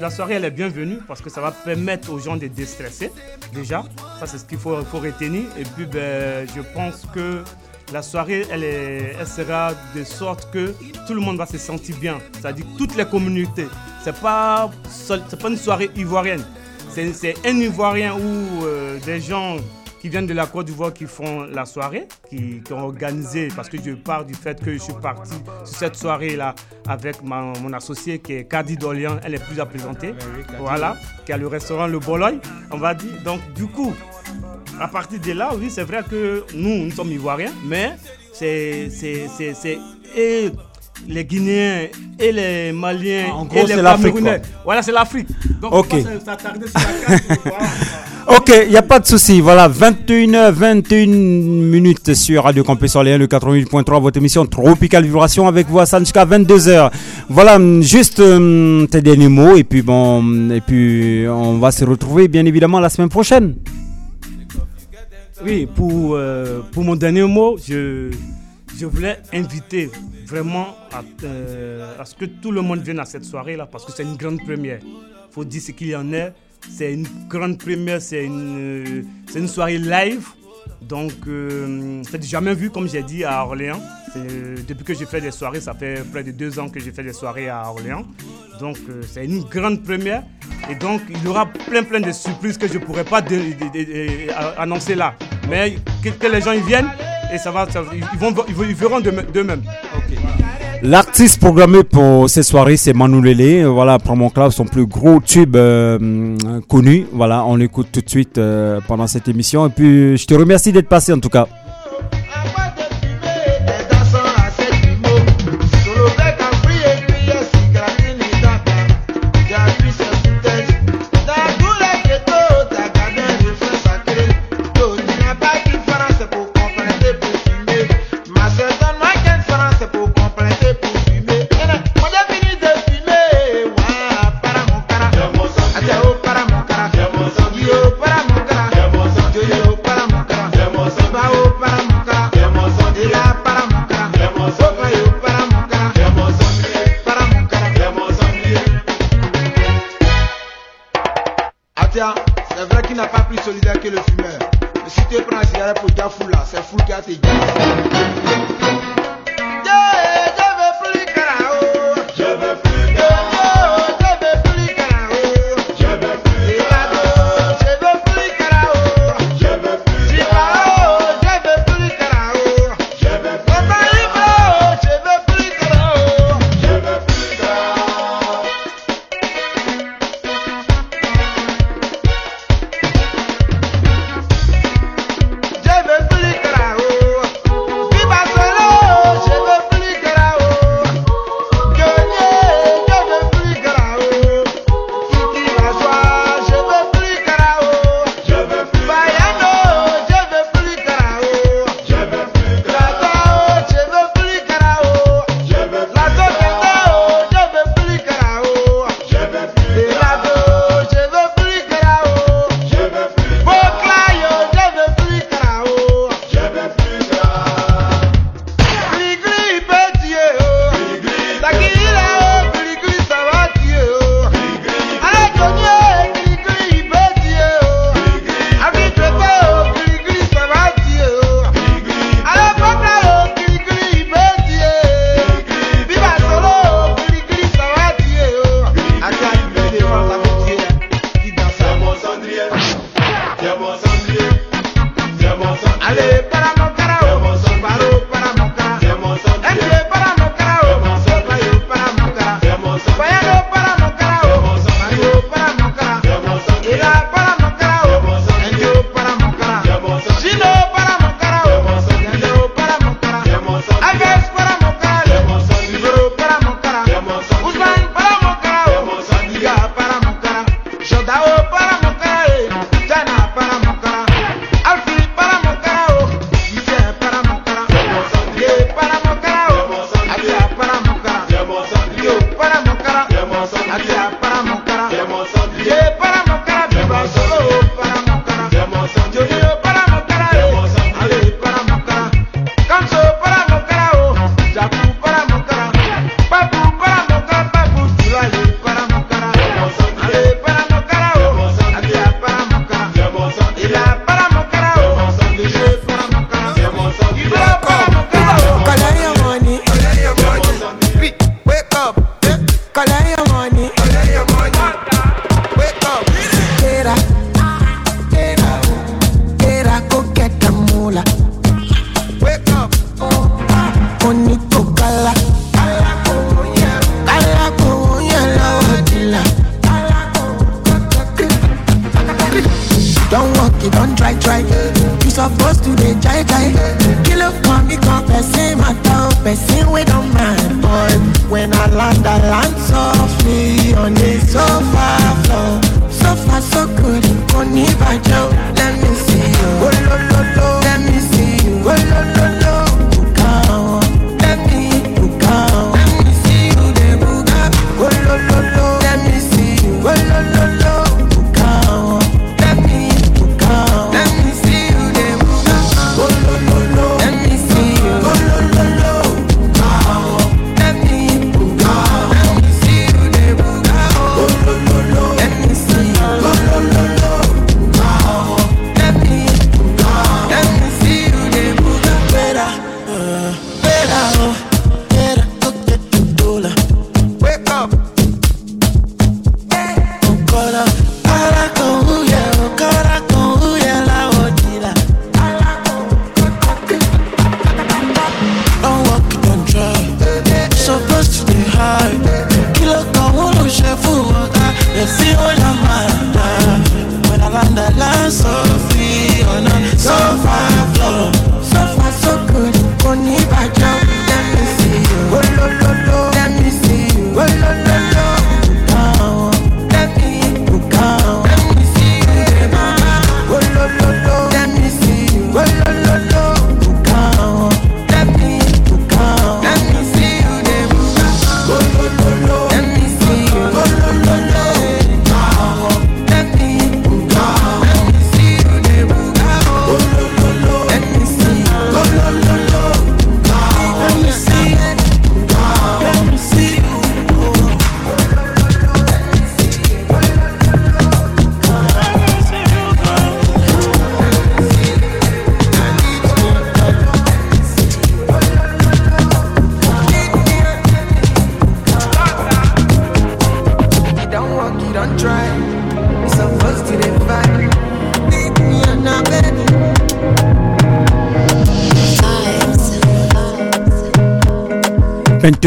Speaker 32: la, soirée, elle est bienvenue parce que ça va permettre aux gens de déstresser, déjà. Ça, c'est ce qu'il faut, faut retenir. Et puis, ben, je pense que la soirée, elle, est, elle sera de sorte que tout le monde va se sentir bien. C'est-à-dire toutes les communautés. C'est pas, seul- c'est pas une soirée ivoirienne. C'est un Ivoirien ou euh, des gens qui viennent de la Côte d'Ivoire qui font la soirée, qui, qui ont organisé, parce que je pars du fait que je suis parti sur cette soirée-là avec ma- mon associé qui est Kadi Dolian, elle est plus à présenter, voilà, qui a le restaurant Le Bologne, on va dire. Donc du coup, à partir de là, oui, c'est vrai que nous, nous sommes Ivoiriens, mais c'est et les Guinéens et les Maliens
Speaker 11: En
Speaker 32: et
Speaker 11: gros,
Speaker 32: les
Speaker 11: c'est l'Afrique,
Speaker 32: Camerounais.
Speaker 11: quoi.
Speaker 32: Voilà, c'est l'Afrique. Donc,
Speaker 11: Ok.
Speaker 32: faut pas s'attarder sur la carte. Voilà. [LAUGHS]
Speaker 11: Ok, il n'y a pas de souci. Voilà, 21h, 21 minutes sur Radio Campus Orléans, le 88.3, votre émission Tropical Vibration avec vous à Sanchka, 22h. Voilà, juste hum, tes derniers mots et puis bon, et puis on va se retrouver bien évidemment la semaine prochaine.
Speaker 32: Oui, pour, euh, pour mon dernier mot, je, je voulais inviter vraiment à, euh, à ce que tout le monde vienne à cette soirée-là parce que c'est une grande première. Il faut dire ce qu'il y en a. C'est une grande première, c'est une, euh, une soirée live. Donc, euh, c'est jamais vu, comme j'ai dit, à Orléans. C'est- Depuis que j'ai fait des soirées, ça fait près de deux ans que j'ai fait des soirées à Orléans. Donc, euh, c'est une grande première. Et donc, il y aura plein, plein de surprises que je ne pourrais pas annoncer là. Mais que, les gens y viennent et ça va, ils, vont, ils, ils verront d'eux- d'eux-mêmes.
Speaker 33: L'artiste programmé pour cette soirée, c'est Manu Lele. Voilà, pour mon club, son plus gros tube euh, connu. Voilà, on l'écoute tout de suite euh, pendant cette émission. Et puis, je te remercie d'être passé en tout cas.
Speaker 11: Arab Jafula, c'est fou qui a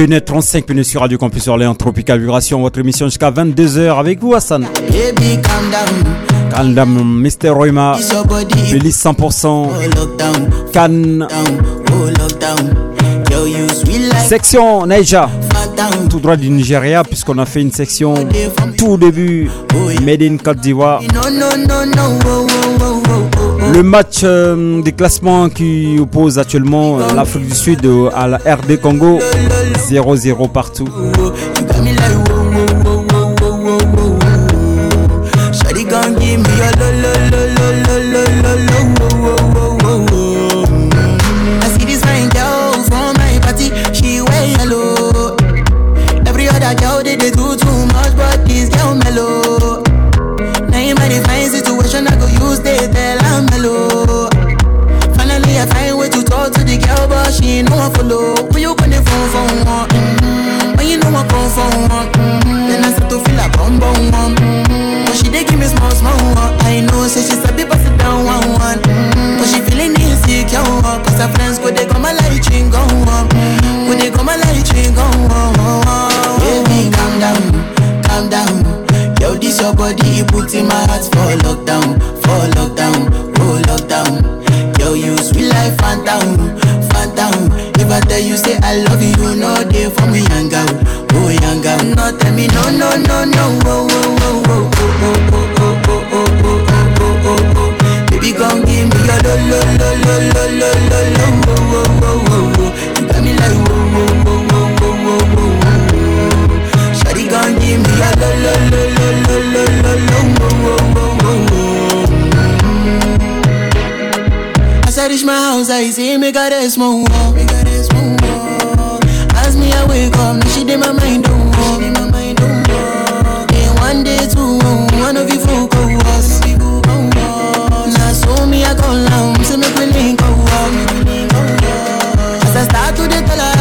Speaker 11: 35 minutes sur Radio Campus Orléans Tropical Vibration, votre émission jusqu'à 22h avec vous Hassan.
Speaker 24: Baby, calm down.
Speaker 11: Mr. Roima, 100%, Cannes, section Naija, tout droit du Nigeria puisqu'on a fait une section tout début, Made in Côte d'Ivoire. Le match euh, des classements qui oppose actuellement euh, l'Afrique du Sud euh, à la RD Congo, 0-0 partout.
Speaker 24: reach my house, I see me got a small wall. Me got a small wall. As me I wake up, now she did my mind don't walk. And one day two, oh, oh. one of you folk go us. Now so me I call home, so make me link go walk. As I start to the dollar.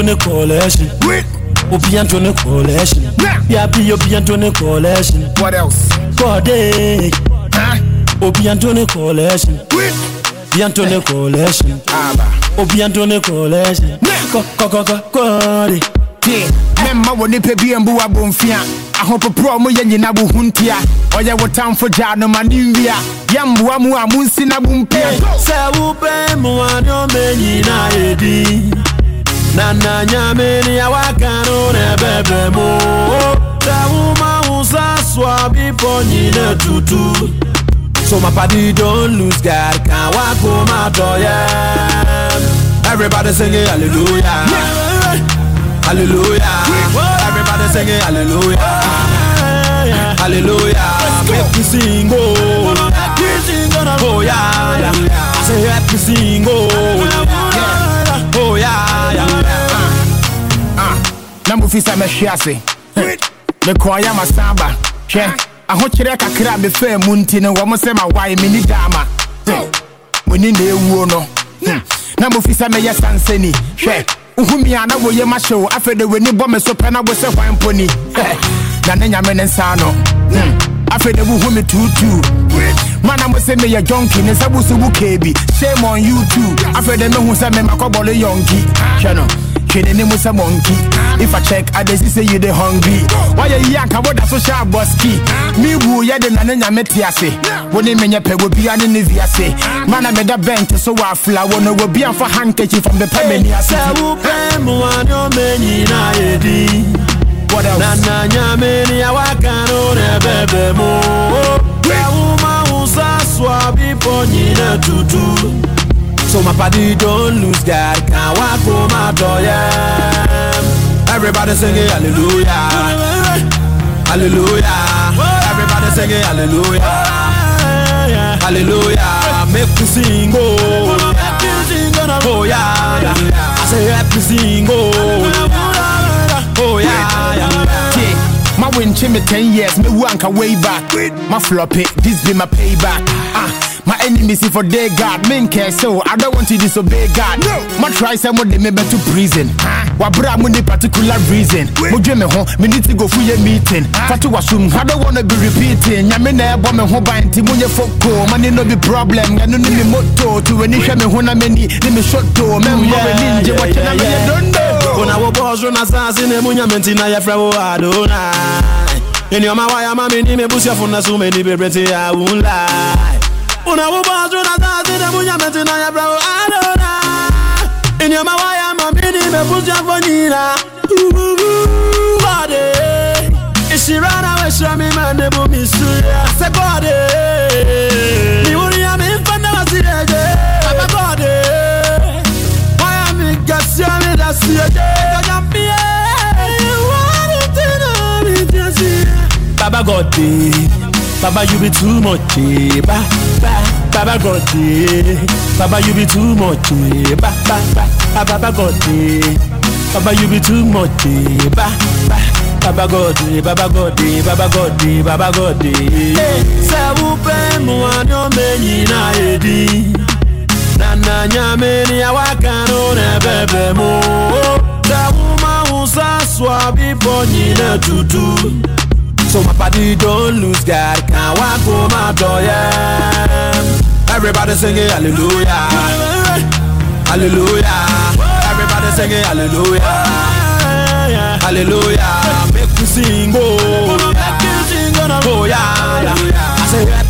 Speaker 24: Anthony collection. Oui.
Speaker 34: Obi Anthony collection. Yeah. Yabi Obi Anthony collection.
Speaker 31: What else?
Speaker 34: Body. Huh? Obi Anthony collection. Oui. Obi Anthony collection. Aba. Obi Anthony collection. Ko ko ko
Speaker 31: ko kori. Yeah. Nipa bi embu ahopoprɔ mo yɛ nyina bo ho ntia ɔyɛ wo tamfo gyaa no ma ne nwia mu a monsi na bo mpia
Speaker 34: sɛ wobɛn mmoa ne ɔma nyinaa na na nyame ne awaka no ne ɛbɛbɛ mu. Sɛ woma wo sa soa bepɔ nyina tutu. So my party don't lose God can walk home my door yeah everybody singing hallelujah. Hallelujah. Everybody singing hallelujah. Hallelujah. Make me sing oh. Oh yeah, yeah. I say make me sing oh.
Speaker 31: Na mofi sɛ mɛhwe ase mekɔɔyɛ masaba hwɛ ahokyerɛ kakra a mefaa mu nti no wɔ mo sɛ mawae menni daama moni na ɛwuo no na mofi sɛ mɛyɛ sansani hwɛ wohumi a na woyɛ mahyew afei de w'ani bɔ me so pɛ na wo sɛ hwan mponi na ne nyame ne nsa no afei de wohu me tuutuu mana mo sɛ meyɛ jonki ne nsa bo so wo kee shame on you too. Afei de mehu sɛ memakɔbɔle yɔnki hwɛ no hwɛ ne mu sɛ monkey. If i check i see say you dey hungry. Wayɛ yi anka woda so hyɛ abɔski mebu yɛde na ne nyame te ase wo ne menyɛ pɛ wobia ne ne viase mana meda bɛnte so wɔ afla wo no wɔbi amfa handkerchief from the pɛ m'ani ase
Speaker 34: sɛ wopɛ mmoa ne ɔma nyina ɛdi na na nyame ne awaka no ne ɛbɛbɛ mu sɛ woma wo sa soa bepɔ nyina tutu So my party don't lose God Can't walk home my door, yeah Everybody singing hallelujah Hallelujah Everybody singing hallelujah Hallelujah Make me sing, oh Oh yeah, yeah. I say help me sing, oh Oh yeah, yeah.
Speaker 31: Yeah. My win me 10 years, me wanka way back. My flop it, this be my payback. Ah. My enemies if for they God, men care so I don't want to disobey God. No, my try some of them to prison. Wabra mo ni particular reason. Dwe me ho, me need to go for your meeting. Fatu wasum, I don't wanna be repeating. Nyame na ebo me ho ban ti mo nye foko, money no be problem. Ya no ni me moto, to any hwe me ho na me ni, me shot to. Me mo me ninja, what me don't know.
Speaker 34: Una wo bozo na sasi ne munya menti na yefra wo Adonai Ini oma waya mami ni me busia funa sume ni bebrete ya won't lie Una woman through the dance, the munya meti na ya bravo adona. In your mawa ya mamini me pusha fonina. Body, if she run away, she me man de bu misuya. Se body, ni uri ya me infanda wasireje. Aba body, why am I gasya me da siyeje? Kajambie, why did you know me just here? Baba God, Baba you be too much eh. ba, ba, Baba God eh. Baba you be too much eh. ba, ba, ba, ba, Baba God. Baba you be too much ba, ba, Baba God. Baba God. Baba God. Baba God eh. Ne ɔma nyina edi na na nyame ni awaka no na bebe mu sɛ woma wo sa soa bepɔ nyina tutu so my body don't lose God. Can't walk home my door yeah. Everybody singing hallelujah. Hallelujah. Everybody singing hallelujah. Hallelujah. Make me sing oh oh yeah, yeah. I say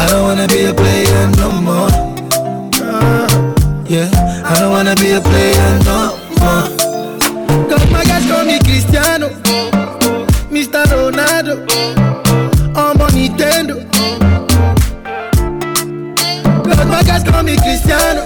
Speaker 28: I don't wanna be a player no more. Yeah, I don't wanna be a player no more. Cause my guys call me Cristiano, Mr. Ronaldo, I'm Nintendo. Cause my guys call me Cristiano,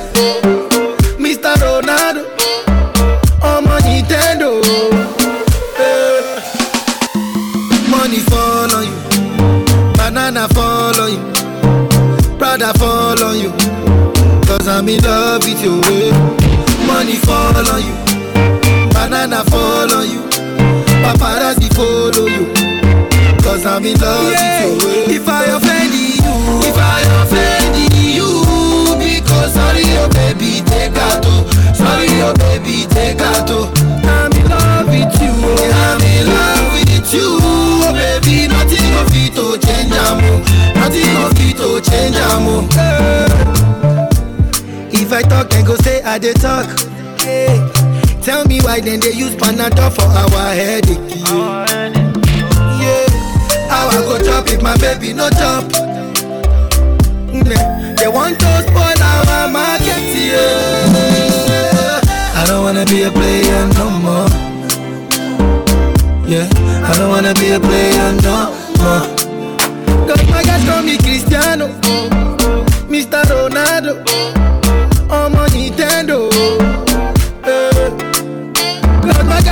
Speaker 28: I'm in love with you. eh. Money fall on you, banana fall on you, paparazzi follow you. Cause I'm in love with you. eh. If I offend you, if I offend you, because sorry, oh baby, take out. Sorry, oh baby, take out. I'm in love with you. I'm in love with you. Oh baby, nothing of it to change amo. Nothing of it to change amo. I talk, then go say I dey talk. Hey, tell me why then they use Panadol for our headache. Yeah. How I go chop if my baby no chop? They want to spoil our market. Yeah. I don't wanna be a player no more. Yeah, I don't wanna be a player no more. Cause my guys call me Cristiano, Mr. Ronaldo,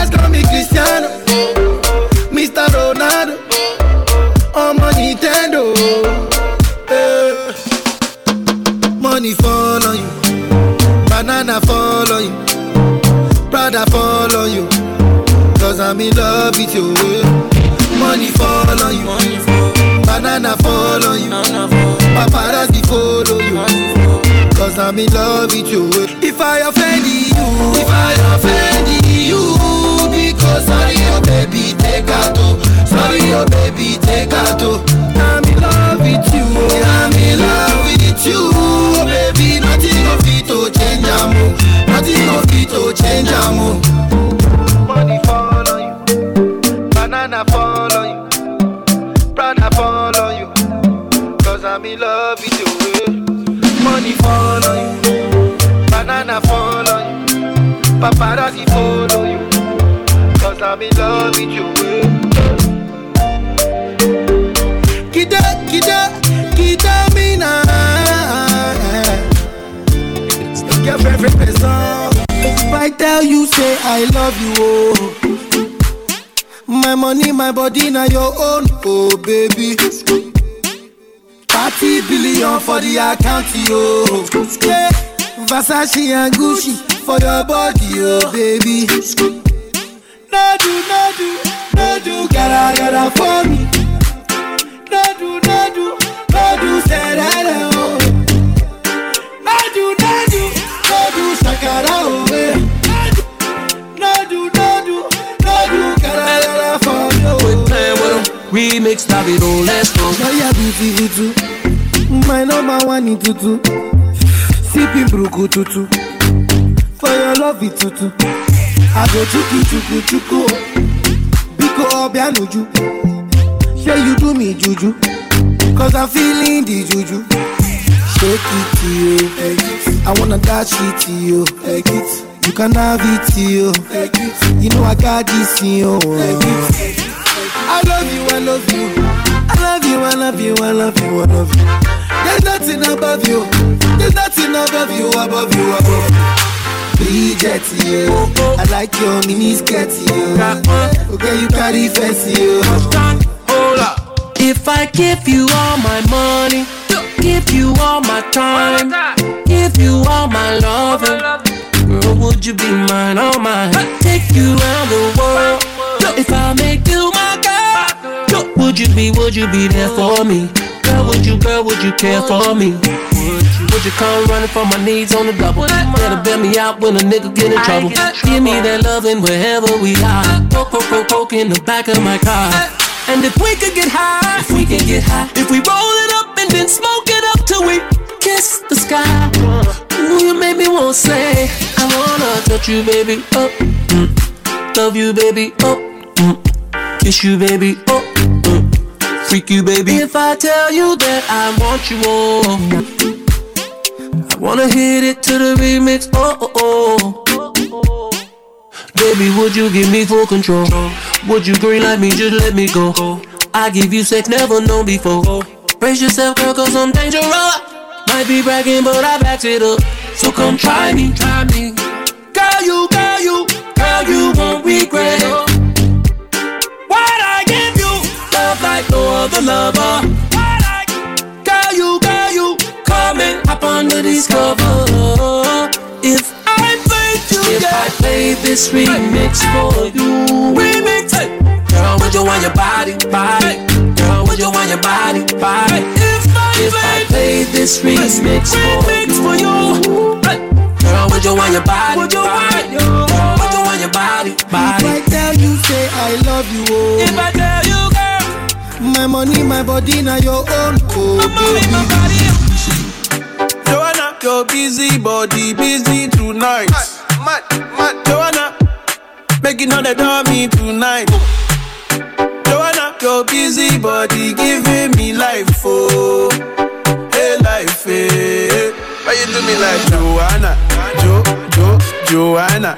Speaker 28: Guys call me Cristiano, Mr. Ronaldo, on Nintendo. Eh. Money fall on you, banana fall on you, fall on you. Cause I'm in love with you. eh. Money fall on you, banana fall on you, paparazzi follow you. Cause I'm in love with you. eh. If I offend you, if I offend you, sorry, oh baby, take out. oh. Sorry, oh baby, take out. oh. I'm in love with you. I'm in love with you. Baby, nothing of it to change amo. Nothing of it to change amo. Money fall on you, banana fall on you, Prada fall on you. Cause I'm in love with you. eh. Money fall on you, banana fall on you, paparazzi follow you. I'm in love with you. Kida, kida, kida mina. Your favorite person. If I tell you, say I love you, oh. My money, my body, now your own, oh baby. 30 billion for the account, yo. Yeah. Versace and Gucci for your body, oh baby. No do, no do, no do, gotta for me. No do, no do, no do, say that, oh. No do, no do, no do, shakara, oh, eh. No do, no do, no do, gotta for me, oh.
Speaker 27: Playing with 'em. Remix, Davido, let's go.
Speaker 28: Now you're beautiful too. My number one in tutu. Sipping bruku tutu. For your love it tutu. I go chuku chuku chuku. Biko obianuju. Say you do me juju. Cause I'm feeling the juju. Shake it to you. I wanna dash it to you. You can have it to you. You know I got this in you. I love you, I love you. I love you, I love you, I love you, I love you. There's nothing above you. There's nothing above you, above you, above you. Bridget, you. I like your mini skirt, you. Okay, you carry fancy, you.
Speaker 27: Hold up. If I give you all my money, give you all my time, give you all my loving, girl, would you be mine, oh, all mine? Take you around the world. If I make you my girl, would you be, would you be there for me? Girl, would you, girl, would you care for me? Would you, come running for my needs on the double? Better bail me out when a nigga get in trouble. Give me that loving wherever we are. Poke, poke, poke, poke in the back of my car. And if we could get high, if we could get high, if we roll it up and then smoke it up till we kiss the sky. Ooh, you make me wanna say, I wanna touch you, baby. Oh, mm. love you, baby. Oh, mm. Kiss you, baby. Oh, uh, freak you, baby. If I tell you that I want you more, I wanna hit it to the remix. Oh, oh, oh. Baby, would you give me full control? Would you green like me? Just let me go. I give you sex never known before. Brace yourself, girl, cause I'm dangerous. Might be bragging, but I backed it up. So come try me, try me. Girl, you, girl, you, girl, you won't regret it. Lover. Girl, you, girl, you, come and hop under these covers. If I played you, if I played this remix for you, remix, girl, would you want your body, body? Girl, would you want your body, body? If I, if I played this remix, remix for you, girl, would you want your body, would you want your, would you want your body, body?
Speaker 28: If I tell you, say I love you, oh.
Speaker 27: If I you, girl,
Speaker 28: my money, my body, now your own, oh.
Speaker 27: my money, my body.
Speaker 16: Joanna, your busy body, busy tonight. Mad, mad, Joanna, making all the dummy tonight. Joanna, your busy body giving me life, oh, hey life, hey. Why you do me like Joanna, Jo, Jo, Joanna?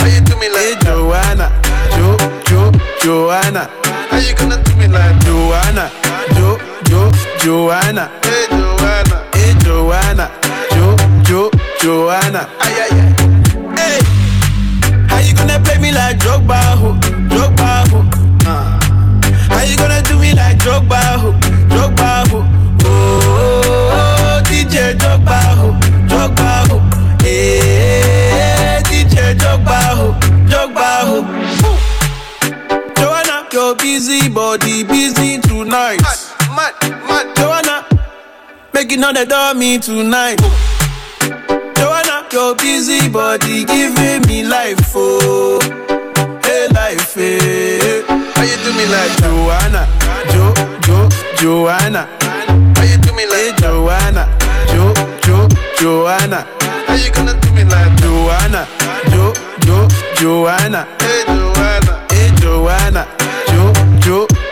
Speaker 16: Why you do me like hey, Joanna, Jo, Jo, Joanna? How you gonna do me like Joanna, Jo, Jo, Joanna? Hey Joanna, hey Joanna, Jo, Jo, Joanna? Ay ay ay. Hey, how you gonna play me like Drogba, ho, Drogba, ho? Uh. How you gonna do me like Drogba, ho, your busy body, busy tonight. Mad, mad, mad. Joanna, making all the dummy tonight. Joanna, your busy body giving me life, oh, hey life, hey. How you do me like Joanna, Jo, Jo, Joanna? How you do me like eh, hey, Joanna, Jo, Jo, Joanna? How you gonna do me like Joanna, Jo, Jo, Joanna? Hey Joanna, hey Joanna, Jo, Jo,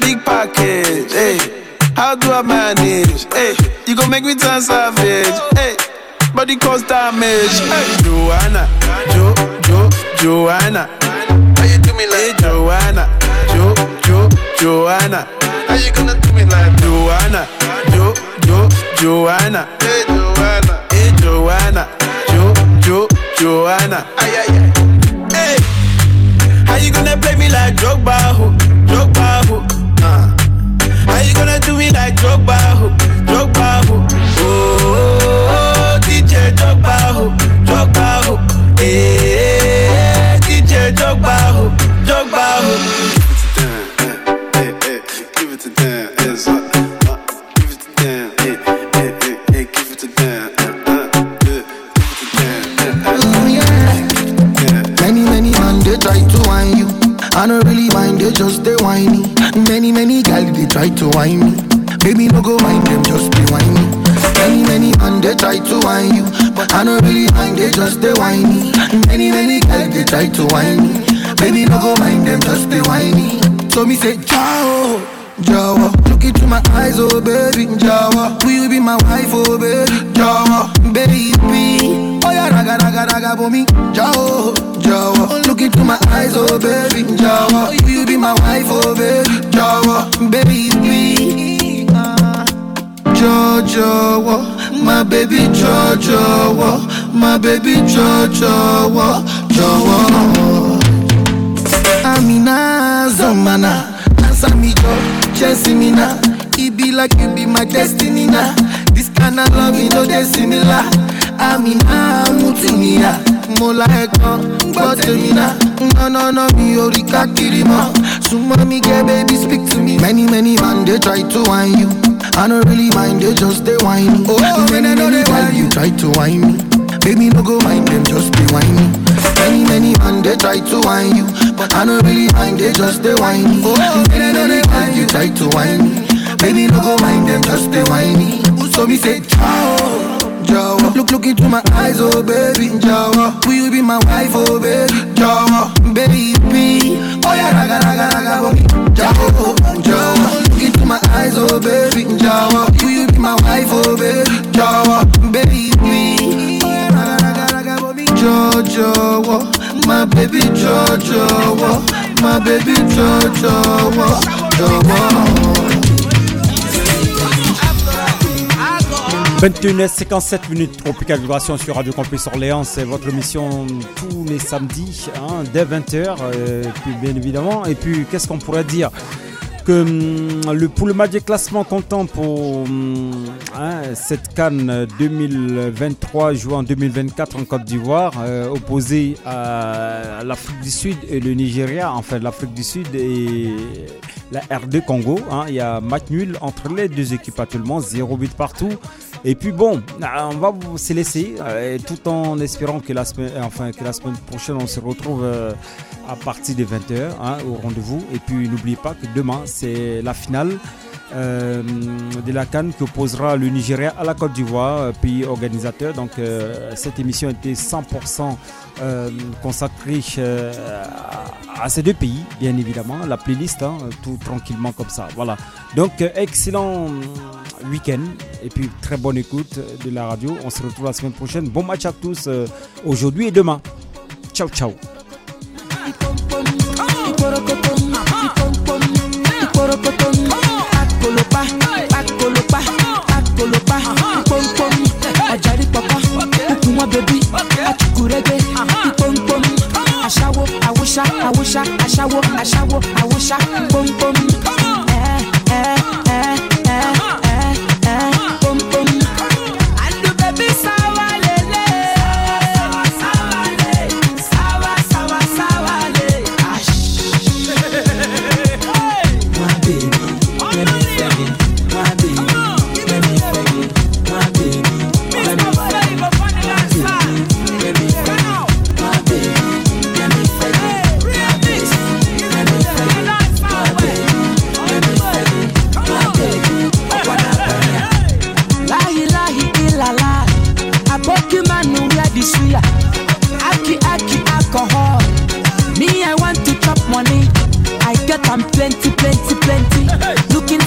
Speaker 16: Big package, hey. How do I manage? Hey, you gon' make me turn savage. Hey, body cause damage. Hey, Joanna, Jo, Jo, Joanna. How you do me like hey, Joanna, Jo, Jo, Joanna? How you gonna do me like Joanna, Jo, Jo, Joanna? Hey, Joanna, hey, Joanna, Jo, Jo, Joanna? Ay, ay, ay. Hey, how you gonna play me like Drogba, ho, Oh, oh, oh, DJ. Hey, DJ.
Speaker 35: Give it to them, up. Uh, give it to them, hey, hey, give it to them. Uh, uh, uh, give it to them. Uh, uh,
Speaker 28: Many, many man, they try to whine you. I don't really mind, they just they whiny. Many, many gal, they try to whine me. Baby, no go mind them, just be whiny. Many, many man, they try to whine you. But I don't really mind, they just they whiny. Many, many gal, they try to whine me. Baby, no go mind them, just be whiny. So me say, ciao. Jawa, look into my eyes, oh baby, Jawa. Will you be my wife, oh baby, Jawa, baby? Oh yeah, raga raga raga for me, Jawa, Jawa. Look into my eyes, oh baby, Jawa. Will you be my wife, oh baby, Jawa, baby? Jojo, my baby Jojo, my baby Jojo, Jojo. Amina Zomana, answer me jo, chasing me now. It be like you be my destiny now. This kind of love, you know they similar. Amina Mutinia, mo la ẹ̀kan gbọ́ tèmi náà. No no no mi ò rí káàkiri mọ́. to mommy, girl, baby, speak to me. Many, many man, they try to whine you. I don't really mind, they just they whine me. Oh, many, many times you try to whine me. Baby, no go mind them, just be whiny. Many, many man, they try to whine you. But I don't really mind, they just they whine me. Oh, many, many times you try to whine me. Baby, no go mind them, just they whiny. So me say, ciao. Jawa. Look, look into my eyes, oh baby, Jawa. Will you be my wife, oh baby, Jawa, baby? Oh yeah, raga, raga, raga, boy, Jawa, Jawa. Look into my eyes, oh baby, Jawa. Will you be my wife, oh baby, Jawa, baby? Oh raga, raga, raga, boy, Jawa, my baby, Jawa, my baby, Jawa, Jawa.
Speaker 11: 21h57 minutes, Tropical Vibration sur Radio Campus Orléans. C'est votre émission tous les samedis, hein, dès 20h, euh, bien évidemment. Et puis, qu'est-ce qu'on pourrait dire que hum, le, pour le match des classements comptant pour cette Cannes 2023 jouée en 2024 en Côte d'Ivoire, euh, opposée à, l'Afrique du Sud et le Nigeria, enfin l'Afrique du Sud et la R2 Congo. hein. il y a match nul entre les deux équipes actuellement, 0 but partout. Et puis bon, on va se laisser, euh, tout en espérant que la semaine, enfin, que la semaine prochaine on se retrouve euh, à partir des 20h au rendez-vous. Et puis n'oubliez pas que demain c'est la finale euh, de la Cannes qui opposera le Nigeria à la Côte d'Ivoire, euh, pays organisateur. Donc euh, cette émission était 100% euh, consacrée euh, à, ces deux pays, bien évidemment. La playlist, hein, tout tranquillement comme ça. Voilà. Donc euh, excellent euh, week-end et puis très bonne écoute de la radio. On se retrouve la semaine prochaine. Bon match à tous euh, aujourd'hui et demain. Ciao, ciao.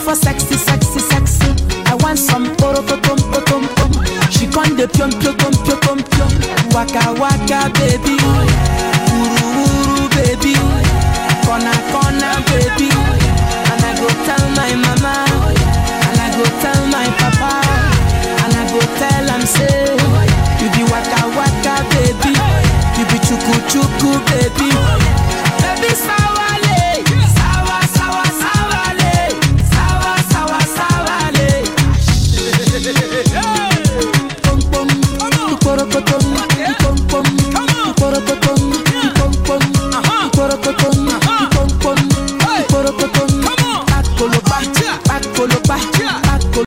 Speaker 25: For sexy sexy sexy. I want some porokotom potom pom She con de pion pion pion pion pion Waka waka baby. Uru uru baby. Kona kona baby. And I go tell my mama. And I go tell my papa. And I go tell am say You be waka waka baby. You be chuku chuku baby